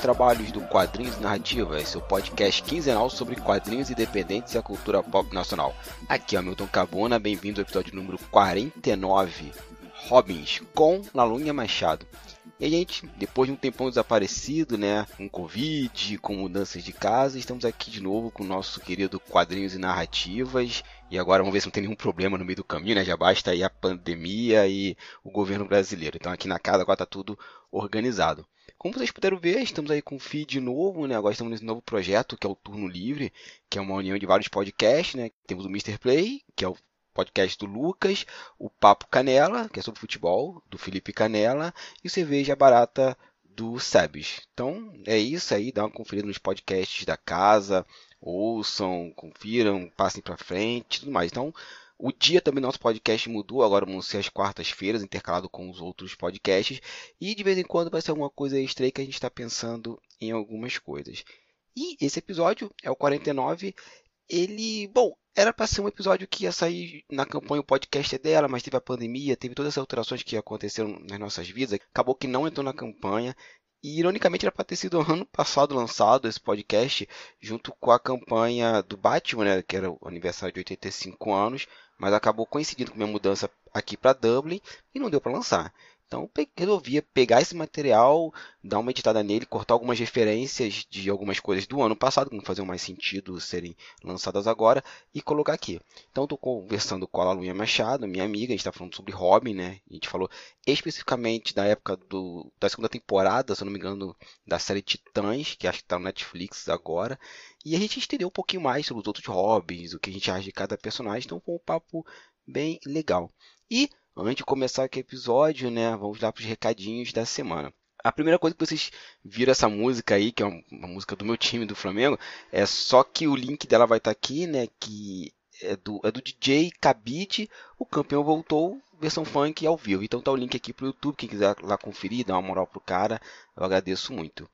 Trabalhos do Quadrinhos Narrativas, seu podcast quinzenal sobre quadrinhos independentes e a cultura pop nacional. Aqui é o Milton Cabona, bem-vindo ao episódio número 49, Robins, com Lalunha Machado. E a gente, depois de um tempão desaparecido, né, com Covid, com mudanças de casa, estamos aqui de novo com o nosso querido Quadrinhos e Narrativas. E agora vamos ver se não tem nenhum problema no meio do caminho, né? Já basta aí a pandemia e o governo brasileiro. Então aqui na casa agora está tudo organizado. Como vocês puderam ver, estamos aí com um feed novo, né? Agora estamos nesse novo projeto que é o Turno Livre, que é uma união de vários podcasts, né? Temos o Mr. Play, que é o podcast do Lucas, o Papo Canela, que é sobre futebol, do Felipe Canela, e o Cerveja Barata do Sebes. Então é isso aí, dá uma conferida nos podcasts da casa, ouçam, confiram, passem para frente, tudo mais. Então o dia também nosso podcast mudou, agora vão ser as quartas-feiras, intercalado com os outros podcasts. E de vez em quando vai ser alguma coisa extra aí que a gente está pensando em algumas coisas. E esse episódio é o 49. Ele, bom, era para ser um episódio que ia sair na campanha o podcast é dela, mas teve a pandemia, teve todas as alterações que aconteceram nas nossas vidas. Acabou que não entrou na campanha. E ironicamente era para ter sido ano passado lançado esse podcast, junto com a campanha do Batman, né, que era o aniversário de 85 anos mas acabou coincidindo com minha mudança aqui para Dublin e não deu para lançar. Então resolvi pegar esse material, dar uma editada nele, cortar algumas referências de algumas coisas do ano passado, que não faziam mais sentido serem lançadas agora, e colocar aqui. Então estou conversando com a Laluinha Machado, minha amiga, a gente está falando sobre Robin, né? A gente falou especificamente da época do, da segunda temporada, se eu não me engano, da série Titãs, que acho que está no Netflix agora. E a gente entendeu um pouquinho mais sobre os outros Robins, o que a gente acha de cada personagem, então foi um papo bem legal. E Antes de começar aqui o episódio, né, vamos lá para os recadinhos da semana. A primeira coisa que vocês viram essa música aí, que é uma música do meu time do Flamengo, é só que o link dela vai estar tá aqui, né, que é do, é do DJ Cabide, o campeão voltou, versão funk ao vivo. Então tá o link aqui pro YouTube, quem quiser lá conferir, dar uma moral pro cara, eu agradeço muito.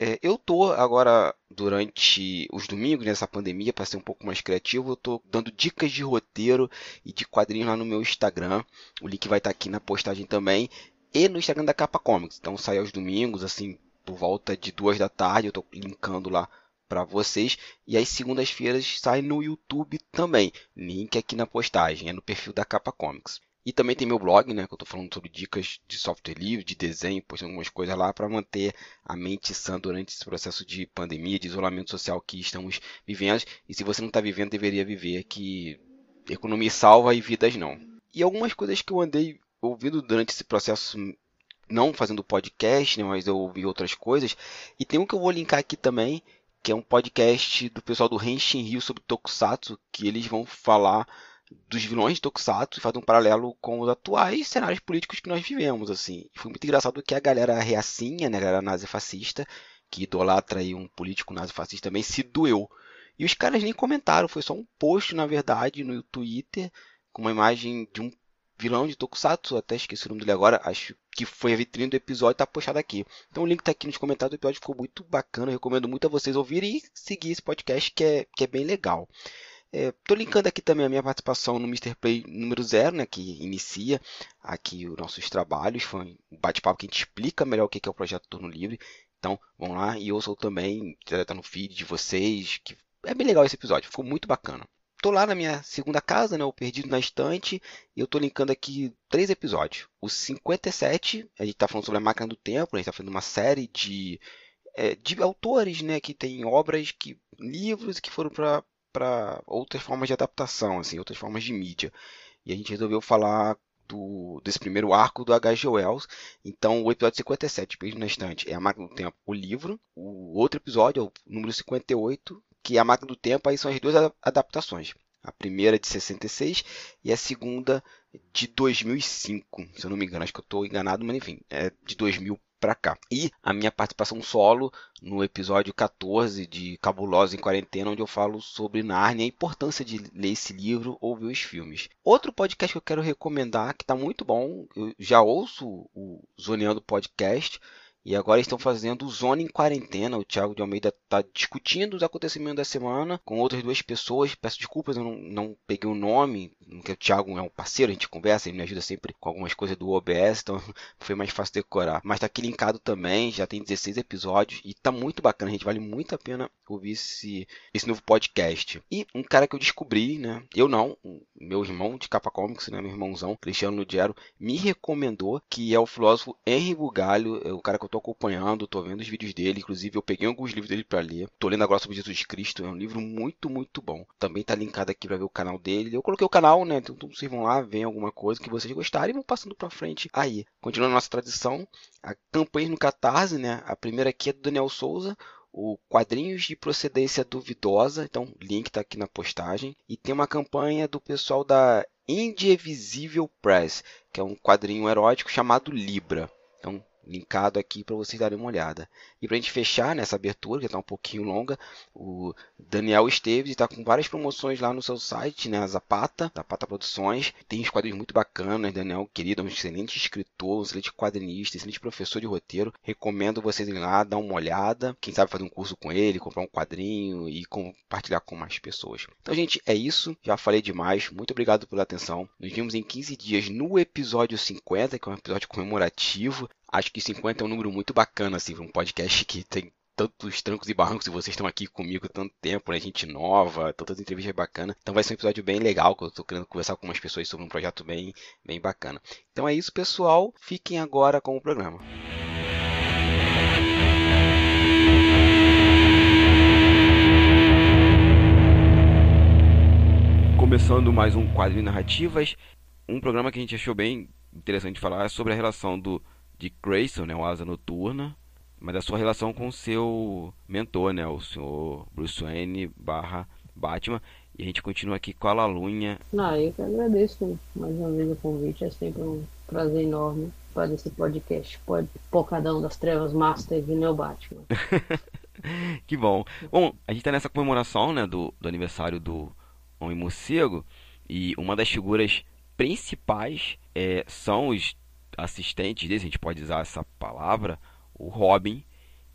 É, eu tô agora, durante os domingos, nessa pandemia, para ser um pouco mais criativo, eu tô dando dicas de roteiro e de quadrinhos lá no meu Instagram. O link vai estar tá aqui na postagem também. E no Instagram da Capa Comics. Então sai aos domingos, assim, por volta de duas da tarde. Eu tô linkando lá para vocês. E as segundas-feiras sai no YouTube também. Link aqui na postagem, é no perfil da Capa Comics. E também tem meu blog, né, que eu estou falando sobre dicas de software livre, de desenho, postando algumas coisas lá para manter a mente sã durante esse processo de pandemia, de isolamento social que estamos vivendo. E se você não está vivendo, deveria viver, que economia salva e vidas não. E algumas coisas que eu andei ouvindo durante esse processo, não fazendo podcast, né, mas eu ouvi outras coisas. E tem um que eu vou linkar aqui também, que é um podcast do pessoal do Henshin Rio sobre Tokusatsu, que eles vão falar dos vilões de Tokusatsu e faz um paralelo com os atuais cenários políticos que nós vivemos, assim. foi muito engraçado que a galera reacinha, né, a galera nazi-fascista, que idolatra aí um político nazi-fascista também, se doeu. E os caras nem comentaram, foi só um post, na verdade, no Twitter, com uma imagem de um vilão de Tokusatsu, até esqueci o nome dele agora, acho que foi a vitrine do episódio, tá postado aqui. Então o link tá aqui nos comentários do episódio, ficou muito bacana, recomendo muito a vocês ouvirem e seguir esse podcast que é, que é bem legal. Estou é, linkando aqui também a minha participação no Mr. Play número 0, né, que inicia aqui os nossos trabalhos. Foi um bate-papo que a gente explica melhor o que é o projeto Turno Livre. Então, vão lá e ouçam também, está no feed de vocês, que é bem legal esse episódio, ficou muito bacana. Estou lá na minha segunda casa, né, o Perdido na Estante, e eu estou linkando aqui três episódios. O 57, a gente está falando sobre a máquina do tempo, a gente está fazendo uma série de, é, de autores né, que têm obras, que livros que foram para para outras formas de adaptação, assim, outras formas de mídia. E a gente resolveu falar do, desse primeiro arco do H.G. Wells. Então, o episódio 57, Beijo na Estante, é A Máquina do Tempo, o livro. O outro episódio é o número 58, que é A Máquina do Tempo, aí são as duas adaptações. A primeira de 66 e a segunda de 2005, se eu não me engano. Acho que eu estou enganado, mas enfim, é de 2000 para cá. E a minha participação solo no episódio 14 de Cabulosa em Quarentena, onde eu falo sobre Narnia, a importância de ler esse livro ou ver os filmes. Outro podcast que eu quero recomendar, que está muito bom, eu já ouço o Zoneando Podcast, E agora estão fazendo Zona em Quarentena. O Thiago de Almeida está discutindo os acontecimentos da semana com outras duas pessoas. Peço desculpas, eu não, não peguei o nome, porque o Thiago é um parceiro, a gente conversa, ele me ajuda sempre com algumas coisas do OBS, então foi mais fácil decorar. Mas está aqui linkado também, já tem 16 episódios e está muito bacana, gente. Vale muito a pena ouvir esse, esse novo podcast. E um cara que eu descobri, né? Eu não, meu irmão de capa comics, né? Meu irmãozão, Cristiano Ludiero, me recomendou que é o filósofo Henry Bugalho, é o cara que eu tô acompanhando, tô vendo os vídeos dele, inclusive eu peguei alguns livros dele para ler. Tô lendo agora sobre Jesus Cristo, é um livro muito, muito bom. Também tá linkado aqui para ver o canal dele. Eu coloquei o canal, né? Então vocês vão lá, veem alguma coisa que vocês gostarem e vão passando para frente aí. Continuando a nossa tradição, a campanha no Catarse, né? A primeira aqui é do Daniel Souza, o Quadrinhos de Procedência Duvidosa, então link está aqui na postagem, e tem uma campanha do pessoal da Indivisible Press, que é um quadrinho erótico chamado Libra. Então linkado aqui para vocês darem uma olhada. E para a gente fechar nessa abertura, que está um pouquinho longa, o Daniel Esteves está com várias promoções lá no seu site, né? Zapata, Zapata Produções. Tem uns quadrinhos muito bacanas. Daniel, querido, é um excelente escritor, um excelente quadrinista, excelente professor de roteiro. Recomendo vocês irem lá, dar uma olhada. Quem sabe fazer um curso com ele, comprar um quadrinho e compartilhar com mais pessoas. Então, gente, é isso. Já falei demais. Muito obrigado pela atenção. Nos vemos em 15 dias no episódio 50, que é um episódio comemorativo. Acho que 50 é um número muito bacana, assim, para um podcast que tem tantos trancos e barrancos e vocês estão aqui comigo tanto tempo, né? Gente nova, tantas entrevistas bacanas. Então vai ser um episódio bem legal, que eu tô querendo conversar com umas pessoas sobre um projeto bem, bem bacana. Então é isso, pessoal. Fiquem agora com o programa. Começando mais um quadro de narrativas, um programa que a gente achou bem interessante falar sobre a relação do de Grayson, né, o Asa Noturna, mas a sua relação com o seu mentor, né, o senhor Bruce Wayne barra Batman. E a gente continua aqui com a Lalunha. Ah, eu que agradeço mais uma vez o convite, é sempre um prazer enorme fazer esse podcast. Pode Pocadão das Trevas Master de Neo Batman. que bom. Bom, a gente está nessa comemoração né, do, do aniversário do Homem Morcego e uma das figuras principais é, são os assistentes a gente pode usar essa palavra, o Robin,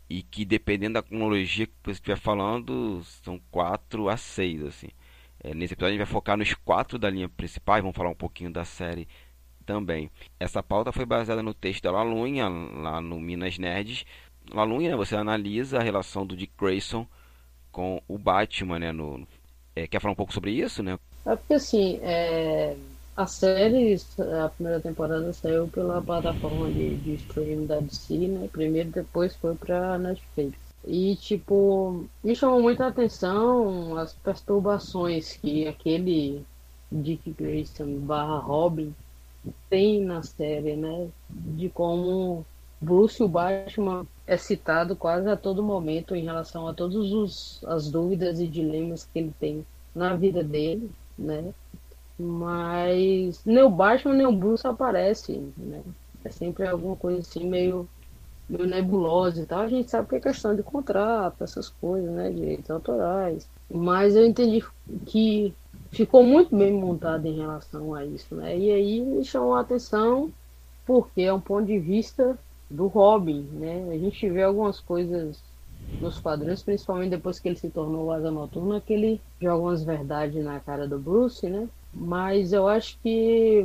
e que dependendo da cronologia que você estiver falando, são 4 a 6, assim. É, nesse episódio a gente vai focar nos quatro da linha principal, vamos falar um pouquinho da série também. Essa pauta foi baseada no texto da Lalunha, lá no Minas Nerds. Lalunha, né, você analisa a relação do Dick Grayson com o Batman, né? No, é, quer falar um pouco sobre isso, né? É porque assim, é, a série, a primeira temporada saiu pela plataforma de, de streaming da DC, né? Primeiro, depois foi pra Netflix. E, tipo, me chamou muita atenção as perturbações que aquele Dick Grayson barra Robin tem na série, né? De como Bruce o Batman é citado quase a todo momento em relação a todas as dúvidas e dilemas que ele tem na vida dele, né? Mas nem o Batman nem o Bruce aparece, né? É sempre alguma coisa assim meio, meio nebulosa e tal. A gente sabe que é questão de contrato, essas coisas, né? Direitos autorais. Mas eu entendi que ficou muito bem montado em relação a isso, né? E aí me chamou a atenção porque é um ponto de vista do Robin, né? A gente vê algumas coisas nos quadrinhos, principalmente depois que ele se tornou o Asa Noturna, que ele joga umas verdades na cara do Bruce, né? Mas eu acho que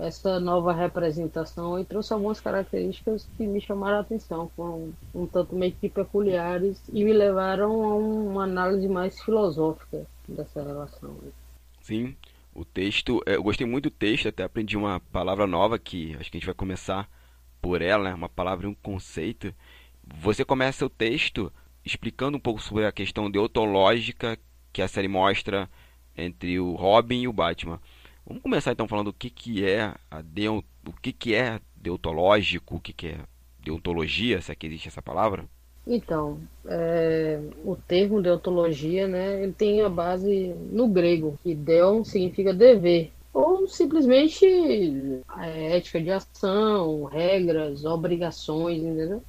essa nova representação trouxe algumas características que me chamaram a atenção, foram um tanto meio que peculiares e me levaram a uma análise mais filosófica dessa relação. Sim, o texto, é, eu gostei muito do texto, até aprendi uma palavra nova que acho que a gente vai começar por ela, né? uma palavra e um conceito. Você começa o texto explicando um pouco sobre a questão deontológica que a série mostra entre o Robin e o Batman. Vamos começar então falando o que, que é a deont... o que, que é deontológico, o que, que é deontologia, se é que existe essa palavra? Então, é, o termo deontologia, né, ele tem a base no grego, que deon significa dever, ou simplesmente é, ética de ação, regras, obrigações, entendeu?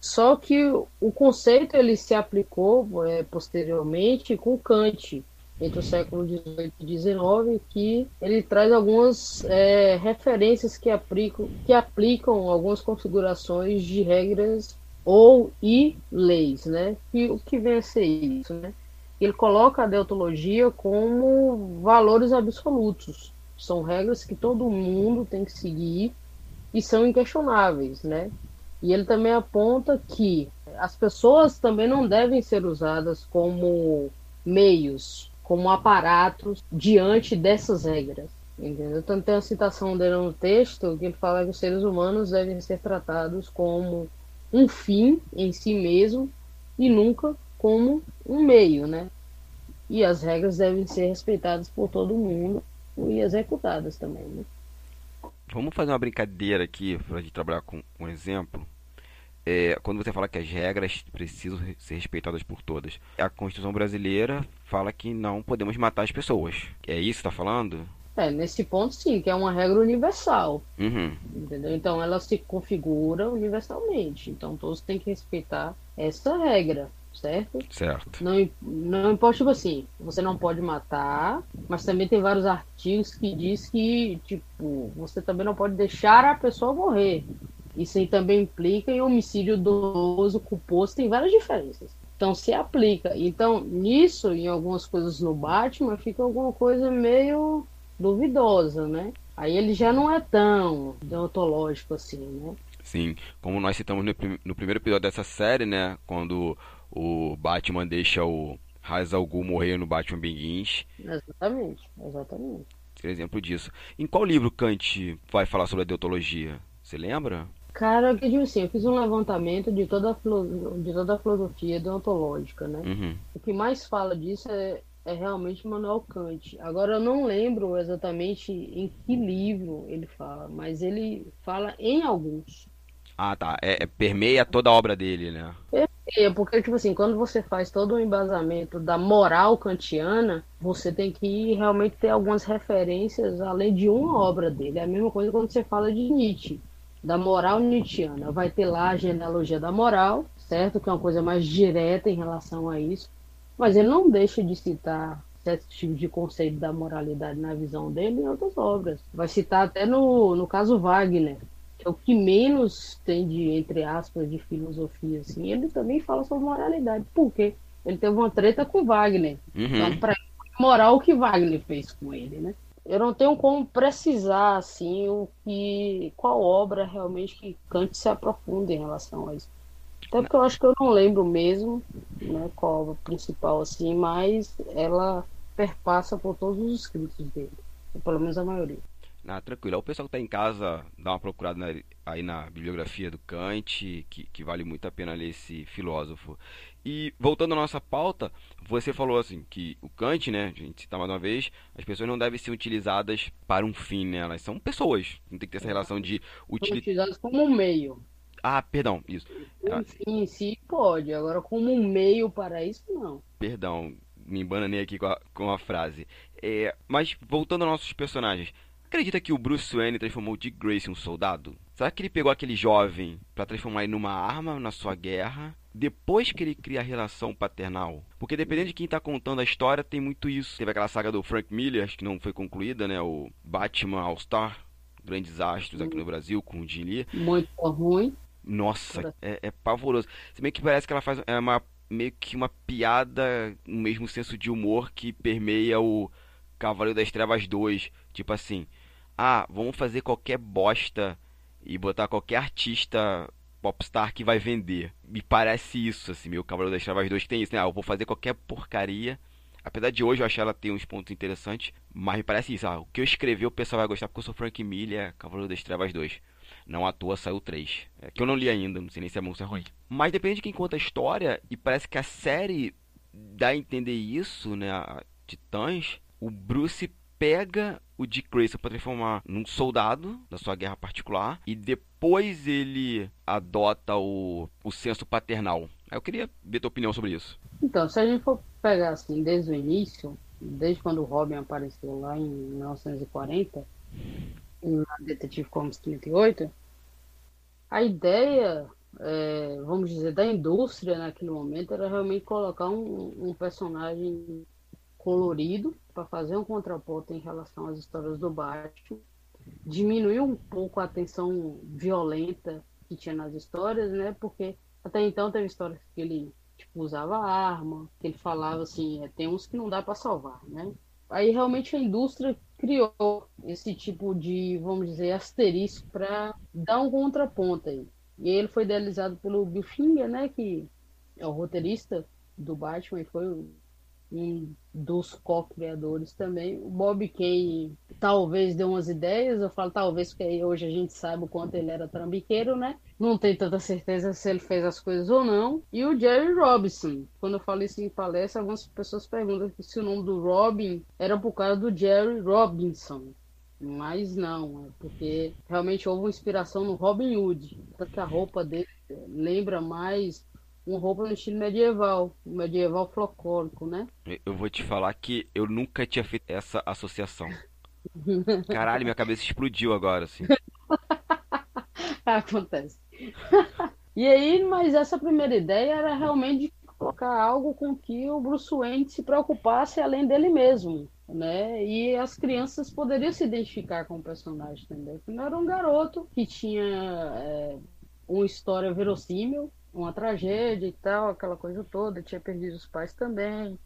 Só que o conceito ele se aplicou é, posteriormente com Kant, entre o século XVIII e XIX, que ele traz algumas é, referências que aplicam, que aplicam algumas configurações de regras ou e leis, né? E o que vem a ser isso, né? Ele coloca a deontologia como valores absolutos. São regras que todo mundo tem que seguir e são inquestionáveis, né? E ele também aponta que as pessoas também não devem ser usadas como meios, como aparatos diante dessas regras. Entendeu? Tanto tem a citação dele no texto que ele fala que os seres humanos devem ser tratados como um fim em si mesmo e nunca como um meio, né? E as regras devem ser respeitadas por todo mundo e executadas também, né? Vamos fazer uma brincadeira aqui para a gente trabalhar com um exemplo. É, quando você fala que as regras precisam ser respeitadas por todas, a Constituição brasileira fala que não podemos matar as pessoas. É isso que está falando? É, nesse ponto sim, que é uma regra universal. Uhum. Entendeu? Então ela se configura universalmente. Então todos têm que respeitar essa regra certo? Certo. Não, não importa, tipo assim, você não pode matar, mas também tem vários artigos que diz que, tipo, você também não pode deixar a pessoa morrer. Isso aí também implica em homicídio doloso, culposo, tem várias diferenças. Então se aplica. Então, nisso, em algumas coisas no Batman, fica alguma coisa meio duvidosa, né? Aí ele já não é tão deontológico assim, né? Sim, como nós citamos no, no primeiro episódio dessa série, né? Quando o Batman deixa o Ra's al Ghul morrer no Batman Begins. Exatamente, exatamente. exemplo disso. Em qual livro Kant vai falar sobre a deontologia? Você lembra? Cara, que digo assim, eu fiz um levantamento de toda a, de toda a filosofia deontológica, né? Uhum. O que mais fala disso é, é realmente Manuel Kant. Agora eu não lembro exatamente em que livro ele fala, mas ele fala em alguns. Ah, tá. É, é permeia toda a obra dele, né? Permeia, porque, tipo assim, quando você faz todo o embasamento da moral kantiana, você tem que realmente ter algumas referências além de uma obra dele. É a mesma coisa quando você fala de Nietzsche, da moral nietzschiana. Vai ter lá a genealogia da moral, certo? Que é uma coisa mais direta em relação a isso. Mas ele não deixa de citar certos tipos de conceito da moralidade na visão dele em outras obras. Vai citar até no, no caso Wagner, que é o que menos tem de, entre aspas, de filosofia, assim, ele também fala sobre moralidade. Por quê? Ele teve uma treta com Wagner. Uhum. Então, pra moral o que Wagner fez com ele, né? Eu não tenho como precisar, assim, o que, qual obra realmente que Kant se aprofunda em relação a isso. Até porque eu acho que eu não lembro mesmo, né, qual obra principal, assim, mas ela perpassa por todos os escritos dele, pelo menos a maioria. Ah, tranquilo. O pessoal que está em casa, dá uma procurada na, aí na bibliografia do Kant, que, que vale muito a pena ler esse filósofo. E voltando à nossa pauta, você falou assim que o Kant, né, a gente citar mais uma vez, as pessoas não devem ser utilizadas para um fim, né? Elas são pessoas. Não tem que ter essa relação de utilizadas como um meio. Ah, perdão, isso. Um fim em si pode, agora como um meio para isso não. Perdão, me embananei aqui com a, com a frase. É, mas voltando aos nossos personagens, Acredita que o Bruce Wayne transformou Dick Grayson em um soldado? Será que ele pegou aquele jovem para transformar ele numa arma na sua guerra? Depois que ele cria a relação paternal? Porque dependendo de quem está contando a história, tem muito isso. Teve aquela saga do Frank Miller, que não foi concluída, né? O Batman All-Star, grandes astros aqui no Brasil, com o Jim Lee. Muito ruim. Nossa, é, é pavoroso. Se bem que parece que ela faz é uma, meio que uma piada, o mesmo senso de humor que permeia o Cavaleiro das Trevas 2. Tipo assim, ah, vamos fazer qualquer bosta e botar qualquer artista popstar que vai vender. Me parece isso, assim, meu Cavaleiro das Trevas 2 tem isso, né? Ah, eu vou fazer qualquer porcaria. Apesar de hoje eu achar ela ter uns pontos interessantes, mas me parece isso, ah, o que eu escrevi o pessoal vai gostar porque eu sou Frank Miller, Cavaleiro das Trevas 2. Não à toa saiu 3. É, que eu não li ainda, não sei nem se é bom ou se é ruim. Mas depende de quem conta a história, e parece que a série dá a entender isso, né? A Titãs, o Bruce pega o Dick Grayson para transformar num soldado da sua guerra particular e depois ele adota o, o senso paternal. Eu queria ver tua opinião sobre isso. Então, se a gente for pegar assim desde o início, desde quando o Robin apareceu lá em 1940, na Detetive Comics 38, a ideia, é, vamos dizer, da indústria naquele momento era realmente colocar um, um personagem colorido para fazer um contraponto em relação às histórias do Batman, diminuir um pouco a tensão violenta que tinha nas histórias, né? Porque até então teve histórias que ele tipo, usava arma, que ele falava assim, é, tem uns que não dá para salvar, né? Aí realmente a indústria criou esse tipo de, vamos dizer, asterisco para dar um contraponto aí. E ele foi idealizado pelo Bill Finger, né, que é o roteirista do Batman e foi um dos co-criadores também. O Bob Kane talvez deu umas ideias, eu falo talvez porque hoje a gente sabe o quanto ele era trambiqueiro, né? Não tem tanta certeza se ele fez as coisas ou não. E o Jerry Robinson. Quando eu falo isso em palestra, algumas pessoas perguntam se o nome do Robin era por causa do Jerry Robinson. Mas não, é porque realmente houve uma inspiração no Robin Hood. Porque a roupa dele lembra mais uma roupa no estilo medieval, medieval folclórico, né? Eu vou te falar que eu nunca tinha feito essa associação. Caralho, minha cabeça explodiu agora, assim. Acontece. e aí, mas essa primeira ideia era realmente colocar algo com que o Bruce Wayne se preocupasse além dele mesmo, né? E as crianças poderiam se identificar com o personagem também. Não era um garoto que tinha é, uma história verossímil, uma tragédia e tal, aquela coisa toda, tinha perdido os pais também.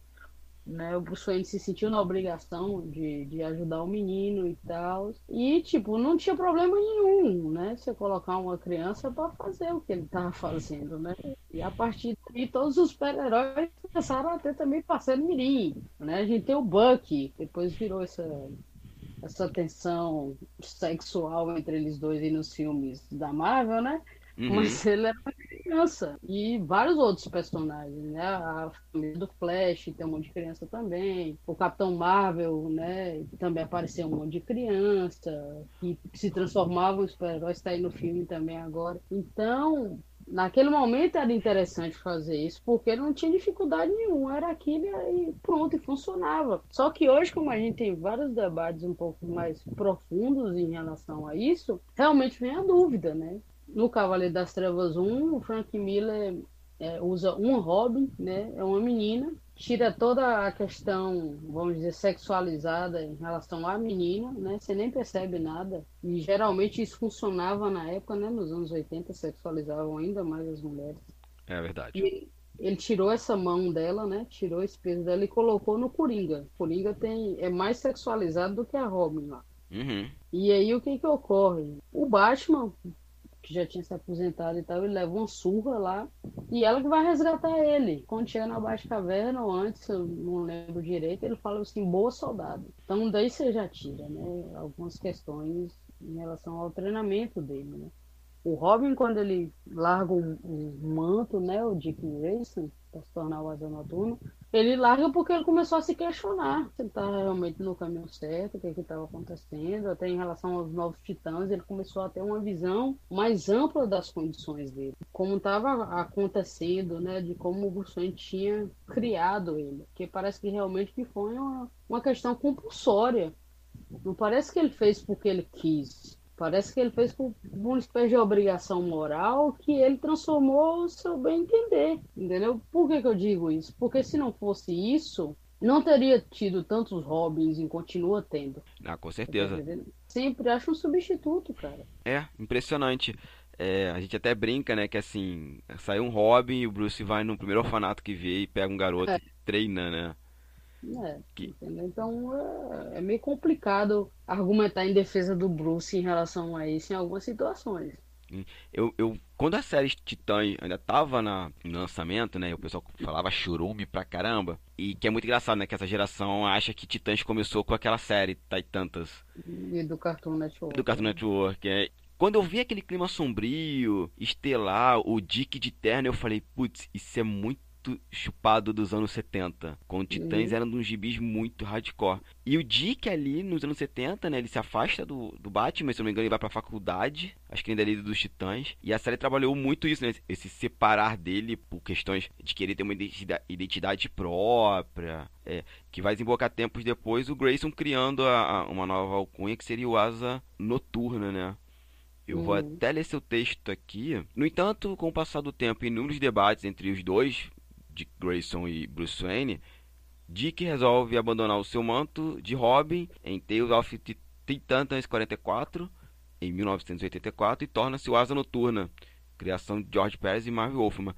Né, o Bruce Wayne se sentiu na obrigação de, de ajudar o menino e tal. E, tipo, não tinha problema nenhum, né? Você colocar uma criança para fazer o que ele tava fazendo, né? E a partir daí, todos os super-heróis começaram a ter também parceiro mirim, né? A gente tem o Bucky, depois virou essa, essa tensão sexual entre eles dois aí nos filmes da Marvel, né? Uhum. Mas ele era uma criança. E vários outros personagens, né? A família do Flash tem um monte de criança também. O Capitão Marvel, né? Também apareceu um monte de criança. Que se transformavam em super-heróis, está aí no filme também agora. Então, Naquele momento era interessante fazer isso, porque não tinha dificuldade nenhuma, era aquilo e pronto, e funcionava. Só que hoje, como a gente tem vários debates um pouco mais profundos em relação a isso, realmente vem a dúvida, né? No Cavaleiro das Trevas 1, o Frank Miller é, usa um Robin, né? É uma menina, tira toda a questão, vamos dizer, sexualizada em relação à menina, né? Você nem percebe nada. E geralmente isso funcionava na época, né? Nos anos 80 sexualizavam ainda mais as mulheres. É verdade. E ele tirou essa mão dela, né? Tirou esse peso dela e colocou no Coringa. Coringa tem, é mais sexualizado do que a Robin lá. Uhum. E aí o que que ocorre? O Batman que já tinha se aposentado e tal, ele leva uma surra lá e ela que vai resgatar ele. Quando chega na Baixa Caverna, ou antes, eu não lembro direito, ele fala assim, boa soldado. Então daí você já tira, né, algumas questões em relação ao treinamento dele, né. O Robin, quando ele larga o, manto, né, o Dick Grayson, para se tornar o Asa Noturno, ele larga porque ele começou a se questionar se ele estava realmente no caminho certo, o que estava acontecendo, até em relação aos novos titãs, ele começou a ter uma visão mais ampla das condições dele, como estava acontecendo, né, de como o Wayne tinha criado ele, que parece que realmente que foi uma, uma questão compulsória, não parece que ele fez porque ele quis, Parece que ele fez com uma espécie de obrigação moral que ele transformou o seu bem entender, entendeu? Por que, que eu digo isso? Porque se não fosse isso, não teria tido tantos Robins e continua tendo. Ah, com certeza. Sempre acha um substituto, cara. É, impressionante. É, a gente até brinca, né, que assim, sai um Robin e o Bruce vai no primeiro orfanato que vê e pega um garoto é. e treina, né? É, que... Então é, é, meio complicado argumentar em defesa do Bruce em relação a isso em algumas situações. Eu, eu, quando a série Titãs ainda tava na, no lançamento, né? O pessoal falava churume pra caramba. E que é muito engraçado, né? Que essa geração acha que Titãs começou com aquela série Titantas. E do Cartoon Network. Do Cartoon Network, é. Quando eu vi aquele clima sombrio, estelar, o Dick de terno, eu falei, putz, isso é muito muito chupado dos anos 70. Quando Titãs uhum. era um gibis muito hardcore. E o Dick ali, nos anos 70, né? Ele se afasta do, do Batman, se não me engano, ele vai pra faculdade. Acho que ainda é líder dos Titãs. E a série trabalhou muito isso, né? Esse separar dele por questões de querer ter uma identidade própria. É, que vai desembocar tempos depois o Grayson criando a, a, uma nova alcunha que seria o Asa Noturna, né? Eu vou uhum. até ler seu texto aqui. No entanto, com o passar do tempo e inúmeros debates entre os dois, de Grayson e Bruce Wayne, Dick resolve abandonar o seu manto de Robin em Tales of Titans 44 em 1984 e torna-se o Asa Noturna, criação de George Pérez e Marvel Wolfman.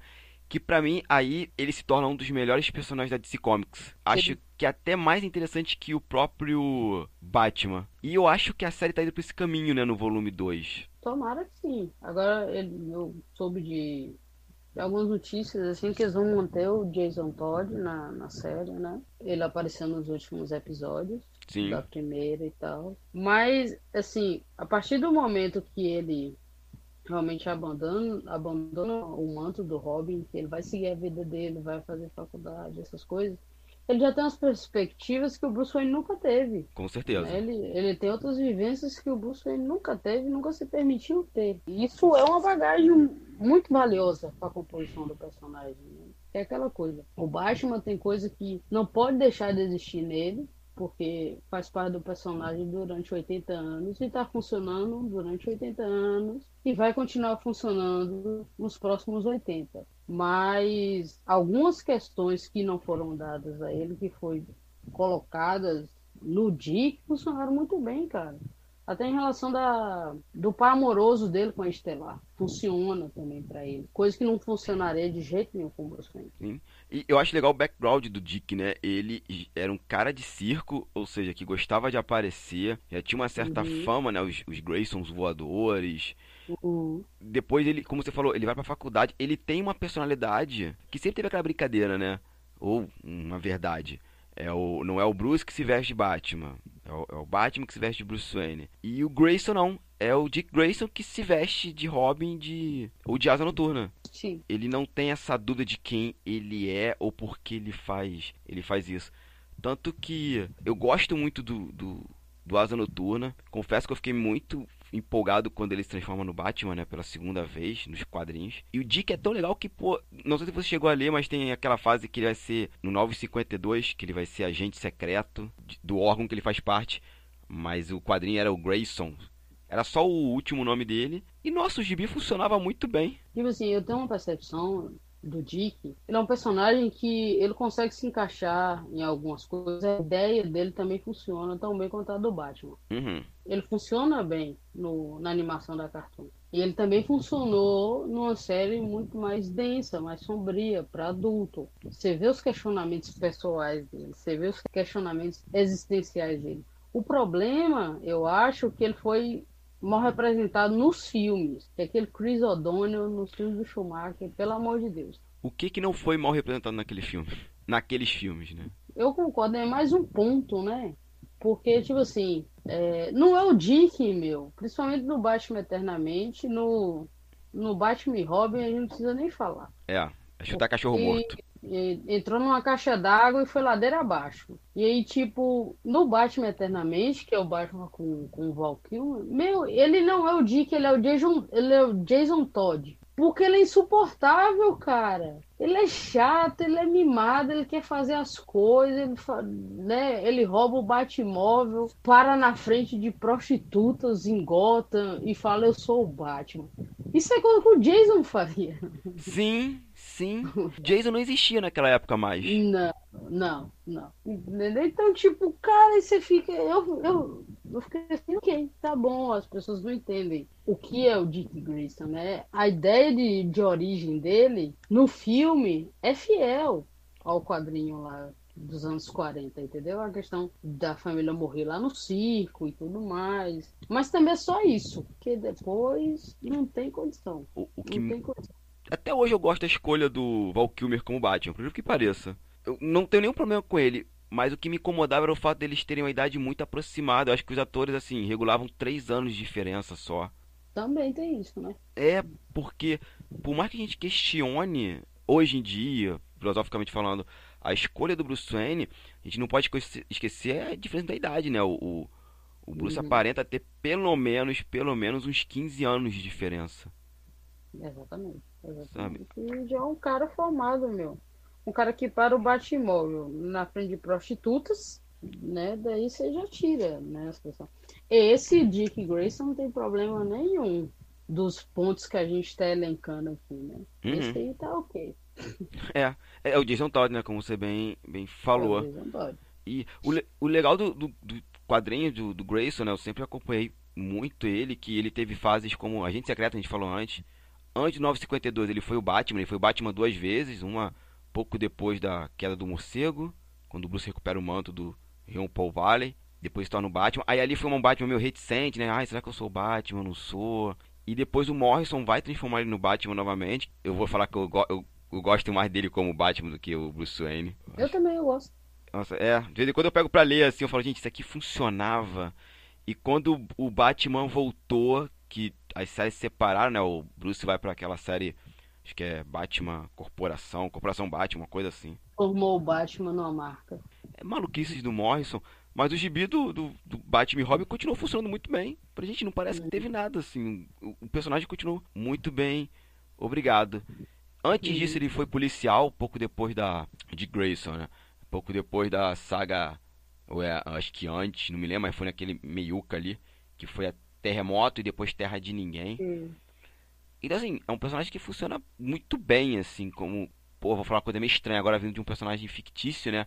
Que para mim aí ele se torna um dos melhores personagens da DC Comics. Acho que é até mais interessante que o próprio Batman. E eu acho que a série tá indo pra esse caminho, né, no volume 2. Tomara que sim. Agora eu soube de algumas notícias assim que eles vão manter o Jason Todd na, na série, né? Ele apareceu nos últimos episódios Sim. da primeira e tal. Mas, assim, a partir do momento que ele realmente abandona, abandona o manto do Robin, que ele vai seguir a vida dele, vai fazer faculdade, essas coisas, ele já tem umas perspectivas que o Bruce Wayne nunca teve. Com certeza. Né? Ele, ele tem outras vivências que o Bruce Wayne nunca teve, nunca se permitiu ter. E isso é uma bagagem muito valiosa para a composição do personagem. Né? É aquela coisa. O Batman tem coisa que não pode deixar de existir nele, porque faz parte do personagem durante 80 anos e está funcionando durante 80 anos e vai continuar funcionando nos próximos 80. Mas algumas questões que não foram dadas a ele, que foi colocadas no Dick, funcionaram muito bem, cara. Até em relação da, do par amoroso dele com a Estelar. Funciona também para ele. Coisa que não funcionaria de jeito nenhum com o Bruce Wayne. Sim. E eu acho legal o background do Dick, né? Ele era um cara de circo, ou seja, que gostava de aparecer. Já tinha uma certa uhum. fama, né? Os, os Graysons voadores. Uhum. Depois ele, como você falou, ele vai pra faculdade. Ele tem uma personalidade que sempre teve aquela brincadeira, né? Ou uma verdade. É o, não é o Bruce que se veste de Batman. É o, é o, Batman que se veste de Bruce Wayne. E o Grayson não. É o Dick Grayson que se veste de Robin de. ou de Asa Noturna. Sim. Ele não tem essa dúvida de quem ele é ou por que ele faz, ele faz isso. Tanto que eu gosto muito do, do, do Asa Noturna. Confesso que eu fiquei muito empolgado quando ele se transforma no Batman, né? Pela segunda vez nos quadrinhos. E o Dick é tão legal que, pô, não sei se você chegou a ler, mas tem aquela fase que ele vai ser no 952, que ele vai ser agente secreto do órgão que ele faz parte. Mas o quadrinho era o Grayson. Era só o último nome dele. E nosso gibi funcionava muito bem. Tipo assim, eu tenho uma percepção do Dick, ele é um personagem que ele consegue se encaixar em algumas coisas. A ideia dele também funciona tão bem quanto a do Batman. Uhum. Ele funciona bem no, na animação da Cartoon. E ele também funcionou numa série muito mais densa, mais sombria, para adulto. Você vê os questionamentos pessoais dele, você vê os questionamentos existenciais dele. O problema, eu acho, que ele foi mal representado nos filmes. Que é aquele Chris O'Donnell nos filmes do Schumacher, pelo amor de Deus. O que que não foi mal representado naquele filme? Naqueles filmes, né? Eu concordo, é mais um ponto, né? Porque, tipo assim, é, não é o Dick, meu. Principalmente no Batman Eternamente, no, no Batman e Robin a gente não precisa nem falar. É, é chutar cachorro morto entrou numa caixa d'água e foi ladeira abaixo. E aí, tipo, no Batman Eternamente, que é o Batman com, com o Val Kilmer, meu, ele não é o Dick, ele é o Jason, ele é o Jason Todd. Porque ele é insuportável, cara. Ele é chato, ele é mimado, ele quer fazer as coisas, ele, né? ele rouba o Batmóvel, para na frente de prostitutas em Gotham e fala: Eu sou o Batman. Isso é coisa que o Jason faria. Sim, sim. Jason não existia naquela época mais. Não, não, não. Então, tipo, cara, você fica. Eu, eu, eu fiquei assim, ok, tá bom, as pessoas não entendem o que é o Dick Grayson, né? A ideia de, de origem dele no filme é fiel ao quadrinho lá dos anos 40, entendeu? A questão da família morrer lá no circo e tudo mais. Mas também é só isso, porque depois não tem condição. O, o que... Não tem condição. Até hoje eu gosto da escolha do Val Kilmer como Batman, por que pareça. Eu não tenho nenhum problema com ele, mas o que me incomodava era o fato deles terem uma idade muito aproximada. Eu acho que os atores, assim, regulavam três anos de diferença só. Também tem isso, né? É, porque por mais que a gente questione hoje em dia, filosoficamente falando, a escolha do Bruce Wayne, a gente não pode esquecer a diferença da idade, né? O, o Bruce uhum. aparenta ter pelo menos, pelo menos uns 15 anos de diferença. Exatamente. Exatamente. Já é um cara formado, meu. Um cara que para o Batmóvel na frente de prostitutas, né? Daí você já tira, né, a situação. Esse Dick Grayson não tem problema nenhum dos pontos que a gente está elencando aqui, né? Uhum. Esse aí tá ok. É, é o Jason Todd, né? Como você bem, bem falou. É o Jason Todd. E o, o legal do, do, do quadrinho do, do Grayson, né? Eu sempre acompanhei muito ele, que ele teve fases como Agente Secreto, a gente falou antes. Antes de 952 ele foi o Batman, ele foi o Batman duas vezes, uma pouco depois da queda do morcego, quando o Bruce recupera o manto do Rio Paul Valley, depois se torna o Batman. Aí ali foi um Batman meio reticente, né? Ai, será que eu sou o Batman? Não sou. E depois o Morrison vai transformar ele no Batman novamente. Eu vou falar que eu, eu, eu gosto mais dele como Batman do que o Bruce Wayne. Eu também eu gosto. Nossa, é. De vez em quando eu pego pra ler assim, eu falo, gente, isso aqui funcionava. E quando o Batman voltou, que as séries se separaram, né? O Bruce vai para aquela série, acho que é Batman Corporação, Corporação Batman, uma coisa assim. Formou o Batman numa marca. É maluquices do Morrison. Mas o gibi do, do, do Batman e Robin continuou funcionando muito bem. Pra gente não parece que teve nada, assim. O, o personagem continuou muito bem. Obrigado. Antes disso ele foi policial, pouco depois da de Grayson, né? Pouco depois da saga, ou é, acho que antes, não me lembro, mas foi naquele meiuca ali, que foi a Terremoto e depois Terra de Ninguém. Sim. Então, assim, é um personagem que funciona muito bem, assim, como. Pô, vou falar uma coisa meio estranha agora vindo de um personagem fictício, né?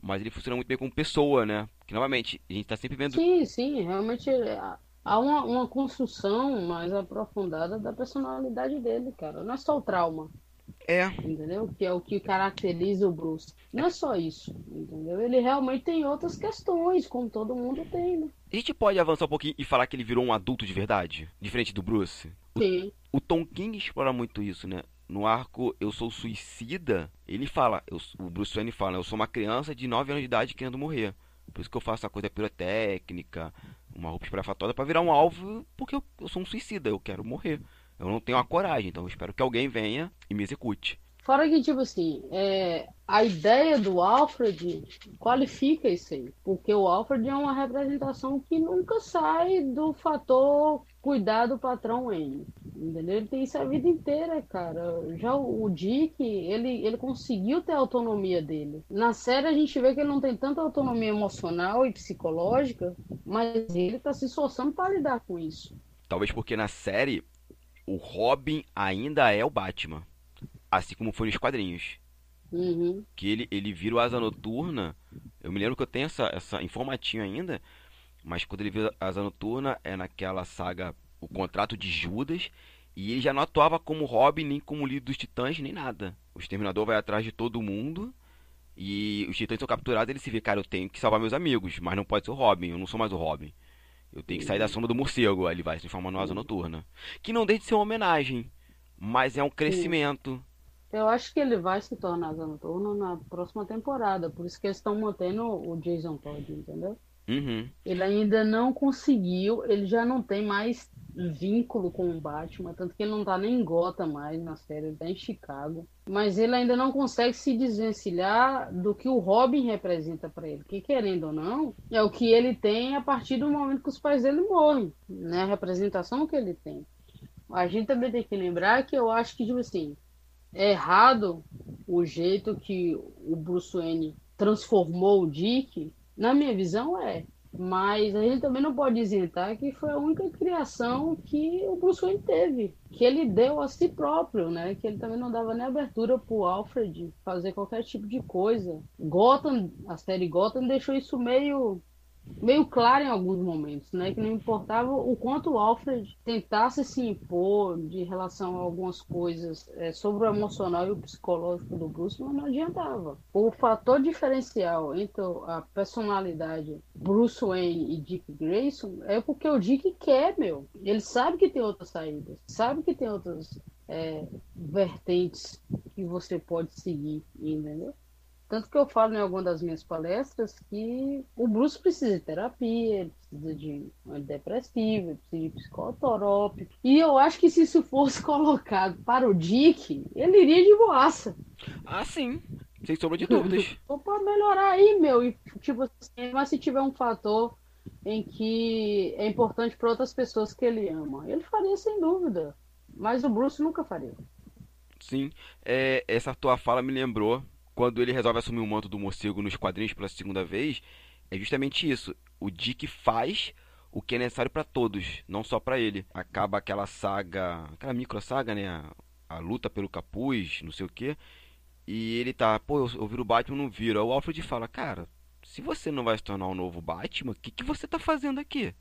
Mas ele funciona muito bem como pessoa, né? Que novamente, a gente tá sempre vendo. Sim, sim, realmente há uma, uma construção mais aprofundada da personalidade dele, cara. Não é só o trauma. É. Entendeu? Que é o que caracteriza o Bruce. Não é só isso, entendeu? Ele realmente tem outras questões, como todo mundo tem, né? A gente pode avançar um pouquinho e falar que ele virou um adulto de verdade? Diferente do Bruce? Sim. O, o Tom King explora muito isso, né? No arco Eu Sou Suicida, ele fala, eu, o Bruce Wayne fala, eu sou uma criança de 9 anos de idade querendo morrer. Por isso que eu faço a coisa pirotécnica, uma roupa esperafatória para virar um alvo, porque eu, eu sou um suicida, eu quero morrer. Eu não tenho a coragem, então eu espero que alguém venha e me execute. Fora que, tipo assim, é, a ideia do Alfred qualifica isso aí. Porque o Alfred é uma representação que nunca sai do fator cuidar do patrão Wayne. Entendeu? Ele tem isso a vida inteira, cara. Já o, Dick, ele, ele conseguiu ter a autonomia dele. Na série a gente vê que ele não tem tanta autonomia emocional e psicológica, mas ele tá se esforçando para lidar com isso. Talvez porque na série o Robin ainda é o Batman. Assim como foi nos quadrinhos. Uhum. Que ele, ele vira o Asa Noturna. Eu me lembro que eu tenho essa, essa informatinho ainda. Mas quando ele vira Asa Noturna é naquela saga O Contrato de Judas. E ele já não atuava como Robin, nem como líder dos titãs, nem nada. O Exterminador vai atrás de todo mundo. E os titãs são capturados. Ele se vê, cara, eu tenho que salvar meus amigos. Mas não pode ser o Robin. Eu não sou mais o Robin. Eu tenho que sair da sombra do morcego. Aí ele vai se transformar no asa noturna. Que não deixa de ser uma homenagem, mas é um crescimento. Eu acho que ele vai se tornar asa noturna na próxima temporada. Por isso que eles estão mantendo o Jason Todd, entendeu? Uhum. Ele ainda não conseguiu, ele já não tem mais vínculo com o Batman, tanto que ele não tá nem em Gotham mais na série, ele tá em Chicago. Mas ele ainda não consegue se desvencilhar do que o Robin representa para ele, que querendo ou não, é o que ele tem a partir do momento que os pais dele morrem, né? A representação que ele tem. A gente também tem que lembrar que eu acho que, tipo assim, é errado o jeito que o Bruce Wayne transformou o Dick na minha visão, é. Mas a gente também não pode isentar que foi a única criação que o Bruce Wayne teve, que ele deu a si próprio, né? Que ele também não dava nem abertura pro Alfred fazer qualquer tipo de coisa. Gotham, a série Gotham deixou isso meio meio claro em alguns momentos, né? Que não importava o quanto o Alfred tentasse se impor de relação a algumas coisas é, sobre o emocional e o psicológico do Bruce, mas não adiantava. O fator diferencial entre a personalidade Bruce Wayne e Dick Grayson é porque o Dick quer, meu. Ele sabe que tem outras saídas, sabe que tem outras é, vertentes que você pode seguir, entendeu? Tanto que eu falo em alguma das minhas palestras que o Bruce precisa de terapia, ele precisa de antidepressivo, ele precisa de psicotorópico. E eu acho que se isso fosse colocado para o Dick, ele iria de boaça. Ah, sim. Sem sombra de dúvidas. Ou para melhorar aí, meu. E, tipo assim, mas se tiver um fator em que é importante para outras pessoas que ele ama, ele faria sem dúvida. Mas o Bruce nunca faria. Sim, é, essa tua fala me lembrou quando ele resolve assumir o manto do morcego nos quadrinhos pela segunda vez, é justamente isso. O Dick faz o que é necessário para todos, não só para ele. Acaba aquela saga, aquela micro saga, né? A, a, luta pelo capuz, não sei o que. E ele tá, pô, eu, eu viro o Batman, não viro. Aí o Alfred fala, cara, se você não vai se tornar um novo Batman, o que, que você tá fazendo aqui?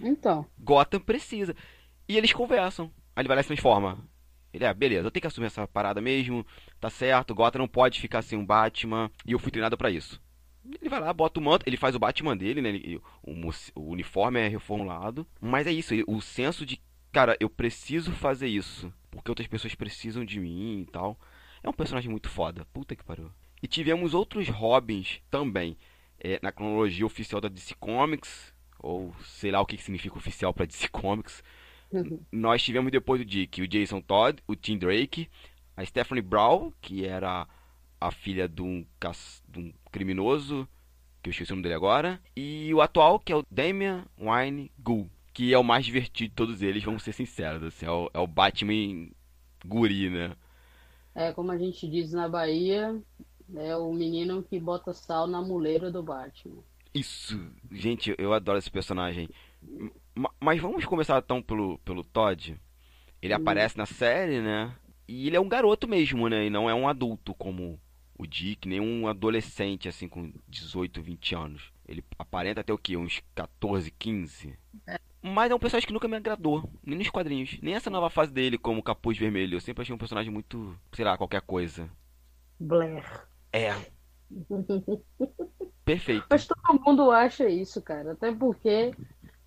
Então. Gotham precisa. E eles conversam. Aí ele vai lá e se transforma. Ele, é, beleza, eu tenho que assumir essa parada mesmo, tá certo, Gotham não pode ficar sem um Batman, e eu fui treinado para isso. Ele vai lá, bota o manto, ele faz o Batman dele, né? Ele, o, o, uniforme é reformulado. Mas é isso, ele, o senso de, cara, eu preciso fazer isso. Porque outras pessoas precisam de mim e tal. É um personagem muito foda. Puta que pariu. E tivemos outros Robins também. É, na cronologia oficial da DC Comics. Ou sei lá o que significa oficial pra DC Comics. Uhum. Nós tivemos depois do Dick o Jason Todd, o Tim Drake, a Stephanie Brown, que era a filha de um, de um criminoso, que eu esqueci o nome dele agora, e o atual, que é o Damian Wine Ghoul, que é o mais divertido de todos eles, vamos ser sinceros, assim, é, o, é o Batman guri, né? É, como a gente diz na Bahia, é o menino que bota sal na muleira do Batman. Isso, gente, eu adoro esse personagem. Mas vamos começar então pelo, pelo Todd. Ele hum. aparece na série, né? E ele é um garoto mesmo, né? E não é um adulto como o Dick, nem um adolescente assim com 18, 20 anos. Ele aparenta até o que? Uns 14, 15. É. Mas é um personagem que nunca me agradou, nem nos quadrinhos. Nem essa nova fase dele como Capuz Vermelho. Eu sempre achei um personagem muito, sei lá, qualquer coisa. Blair. É. Perfeito. Mas todo mundo acha isso, cara. Até porque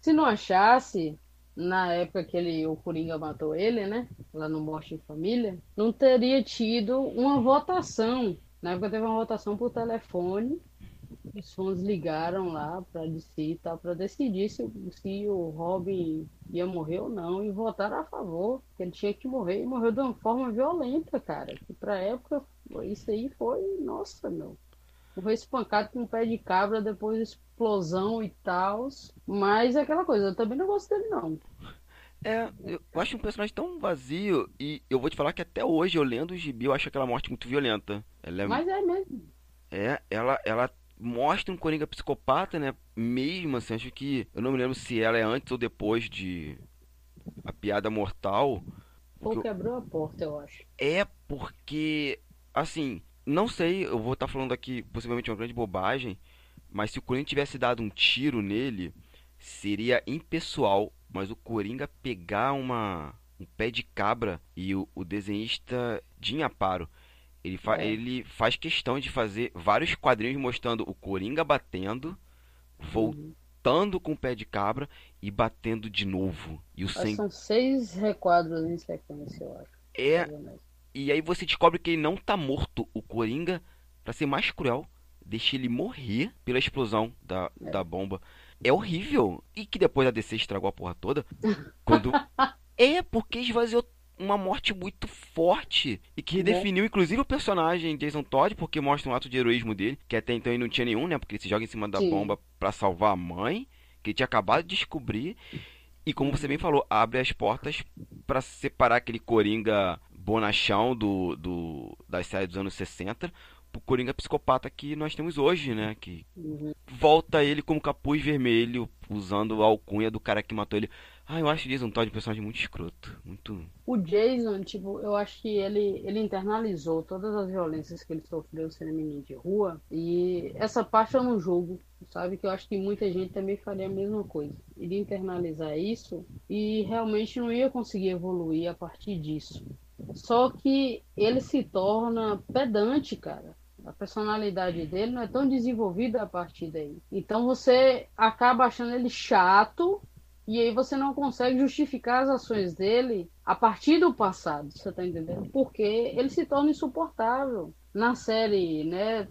se não achasse, na época que ele, o Coringa matou ele, né? Lá no Morte em Família, não teria tido uma votação. Na época teve uma votação por telefone. Os fãs ligaram lá para decidir tal, para decidir se, se o Robin ia morrer ou não e votaram a favor, que ele tinha que morrer e morreu de uma forma violenta, cara. Que pra época isso aí foi, nossa, meu. Morreu espancado com um pé de cabra depois explosão e tal. Mas é aquela coisa, eu também não gosto dele, não. É, eu acho um personagem tão vazio e eu vou te falar que até hoje, eu lendo o gibi, eu acho aquela morte muito violenta. Ela é... Mas é mesmo. É, ela, ela mostra um Coringa psicopata, né? Mesmo assim, acho que. Eu não me lembro se ela é antes ou depois de. A piada mortal. Ou quebrou a porta, eu acho. É porque. Assim, não sei, eu vou estar falando aqui possivelmente uma grande bobagem. Mas se o Coringa tivesse dado um tiro nele, seria impessoal. Mas o Coringa pegar uma, um pé de cabra e o, o desenhista Jim Aparo, ele, fa é. ele faz questão de fazer vários quadrinhos mostrando o Coringa batendo, voltando uhum. com o pé de cabra e batendo de novo. E o. São seis requadros em sequência, eu acho. É. E aí você descobre que ele não tá morto. O Coringa, para ser mais cruel, deixa ele morrer pela explosão da, da bomba. É horrível. E que depois a DC estragou a porra toda. Quando. é, porque esvaziou uma morte muito forte e que redefiniu é. inclusive o personagem Jason Todd, porque mostra um ato de heroísmo dele, que até então ele não tinha nenhum, né? Porque ele se joga em cima da Sim. bomba para salvar a mãe, que ele tinha acabado de descobrir. E como você bem falou, abre as portas para separar aquele Coringa bonachão do, do, das séries dos anos 60 o Coringa psicopata que nós temos hoje, né? Que uhum. volta ele como capuz vermelho, usando a alcunha do cara que matou ele. Ah, eu acho o Jason Todd um personagem muito escroto. Muito. O Jason, tipo, eu acho que ele, ele internalizou todas as violências que ele sofreu sendo menino de rua. E essa parte eu não julgo, sabe? Que eu acho que muita gente também faria a mesma coisa. Iria internalizar isso e realmente não ia conseguir evoluir a partir disso. Só que ele se torna pedante, cara. A personalidade dele não é tão desenvolvida a partir daí. Então você acaba achando ele chato e aí você não consegue justificar as ações dele a partir do passado, você tá entendendo? Porque ele se torna insuportável. Na série, né,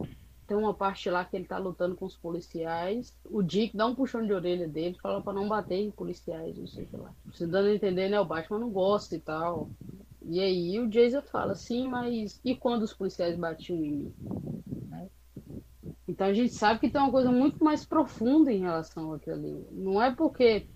tem uma parte lá que ele tá lutando com os policiais. O Dick dá um puxão de orelha dele, fala para não bater em policiais, não sei o que lá. Você dando a entender, né? O Batman não gosta e tal. E aí o Jason fala, sim, mas e quando os policiais batiam em mim? Né? Então a gente sabe que tem uma coisa muito mais profunda em relação àquilo ali. Não é porque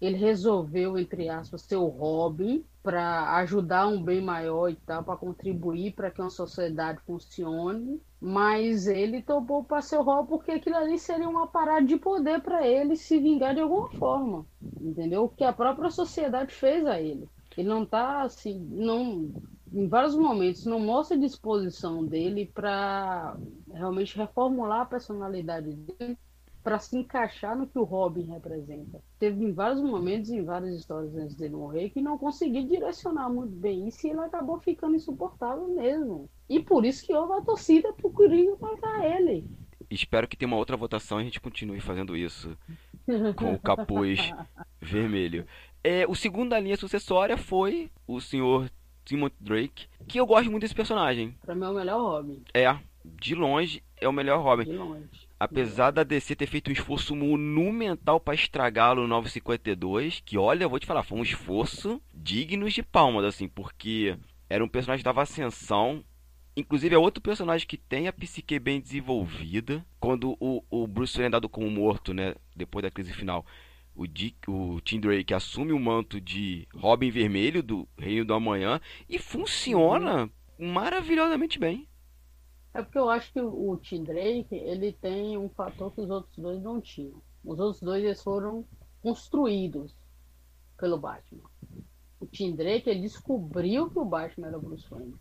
ele resolveu, entre aspas, ser o Robin para ajudar um bem maior e tal, para contribuir para que uma sociedade funcione, mas ele topou para ser o Robin porque aquilo ali seria uma parada de poder para ele se vingar de alguma forma, entendeu? O que a própria sociedade fez a ele. Ele não tá assim, não em vários momentos não mostra disposição dele para realmente reformular a personalidade dele para se encaixar no que o Robin representa. Teve em vários momentos, em várias histórias antes dele morrer, que não conseguiu direcionar muito bem isso e ele acabou ficando insuportável mesmo. E por isso que houve a torcida pro Coringa matar ele. Espero que tenha uma outra votação e a gente continue fazendo isso com o capuz vermelho. É, o segundo da linha sucessória foi o senhor Timothy Drake, que eu gosto muito desse personagem. Pra mim é o melhor Robin. É, de longe é o melhor Robin. De longe. Apesar da DC ter feito um esforço monumental para estragá-lo no 952, que olha, vou te falar, foi um esforço digno de palmas, assim, porque era um personagem que dava ascensão. Inclusive é outro personagem que tem a psique bem desenvolvida. Quando o, o Bruce Wayne é dado como morto, né? Depois da crise final. O, Dick, o Tim Drake assume o manto de Robin Vermelho do Reino do Amanhã e funciona maravilhosamente bem. É porque eu acho que o Tim Drake, ele tem um fator que os outros dois não tinham. Os outros dois eles foram construídos pelo Batman. O Tim Drake, ele descobriu que o Batman era Bruce Wayne.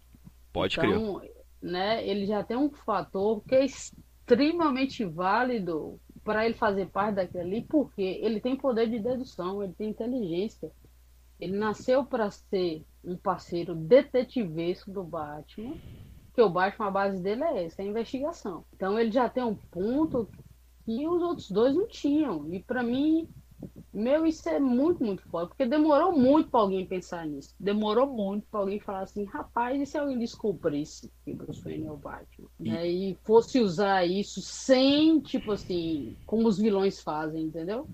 Pode então, crer. Né, ele já tem um fator que é extremamente válido para ele fazer parte daquilo ali, porque ele tem poder de dedução, ele tem inteligência. Ele nasceu para ser um parceiro detetivesco do Batman porque o Batman, a base dele é essa, é a investigação. Então ele já tem um ponto que os outros dois não tinham. E para mim, meu, isso é muito, muito foda. Porque demorou muito para alguém pensar nisso. Demorou muito para alguém falar assim, rapaz, e se alguém descobrisse que Bruce Wayne é o Batman? E... Né? e fosse usar isso sem, tipo assim, como os vilões fazem, entendeu?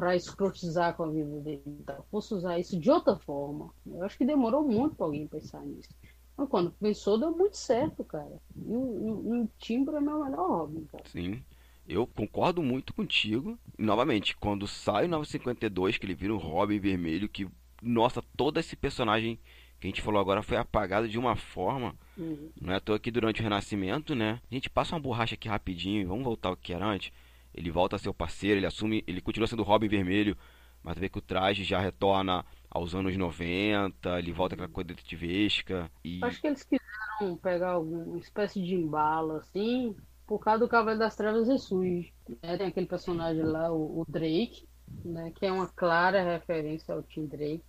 para escrotizar com a vida dele. Então, fosse usar isso de outra forma. Eu acho que demorou muito para alguém pensar nisso. Mas quando pensou, deu muito certo, cara. E o, timbre é meu melhor Robin, cara. Sim. Eu concordo muito contigo. E, novamente, quando sai o 952, que ele vira um Robin vermelho, que, nossa, todo esse personagem que a gente falou agora foi apagado de uma forma. Uhum. Não é à toa que durante o Renascimento, né? A gente passa uma borracha aqui rapidinho, vamos voltar ao que era antes. Ele volta a ser o parceiro, ele assume, ele continua sendo Robin vermelho, mas vê que o traje já retorna aos anos 90, ele volta aquela coisa detetivesca. E... Acho que eles quiseram pegar alguma espécie de embalo, assim, por causa do Cavaleiro das Trevas ressurge. Né? Tem aquele personagem lá, o, o, Drake, né? que é uma clara referência ao Tim Drake.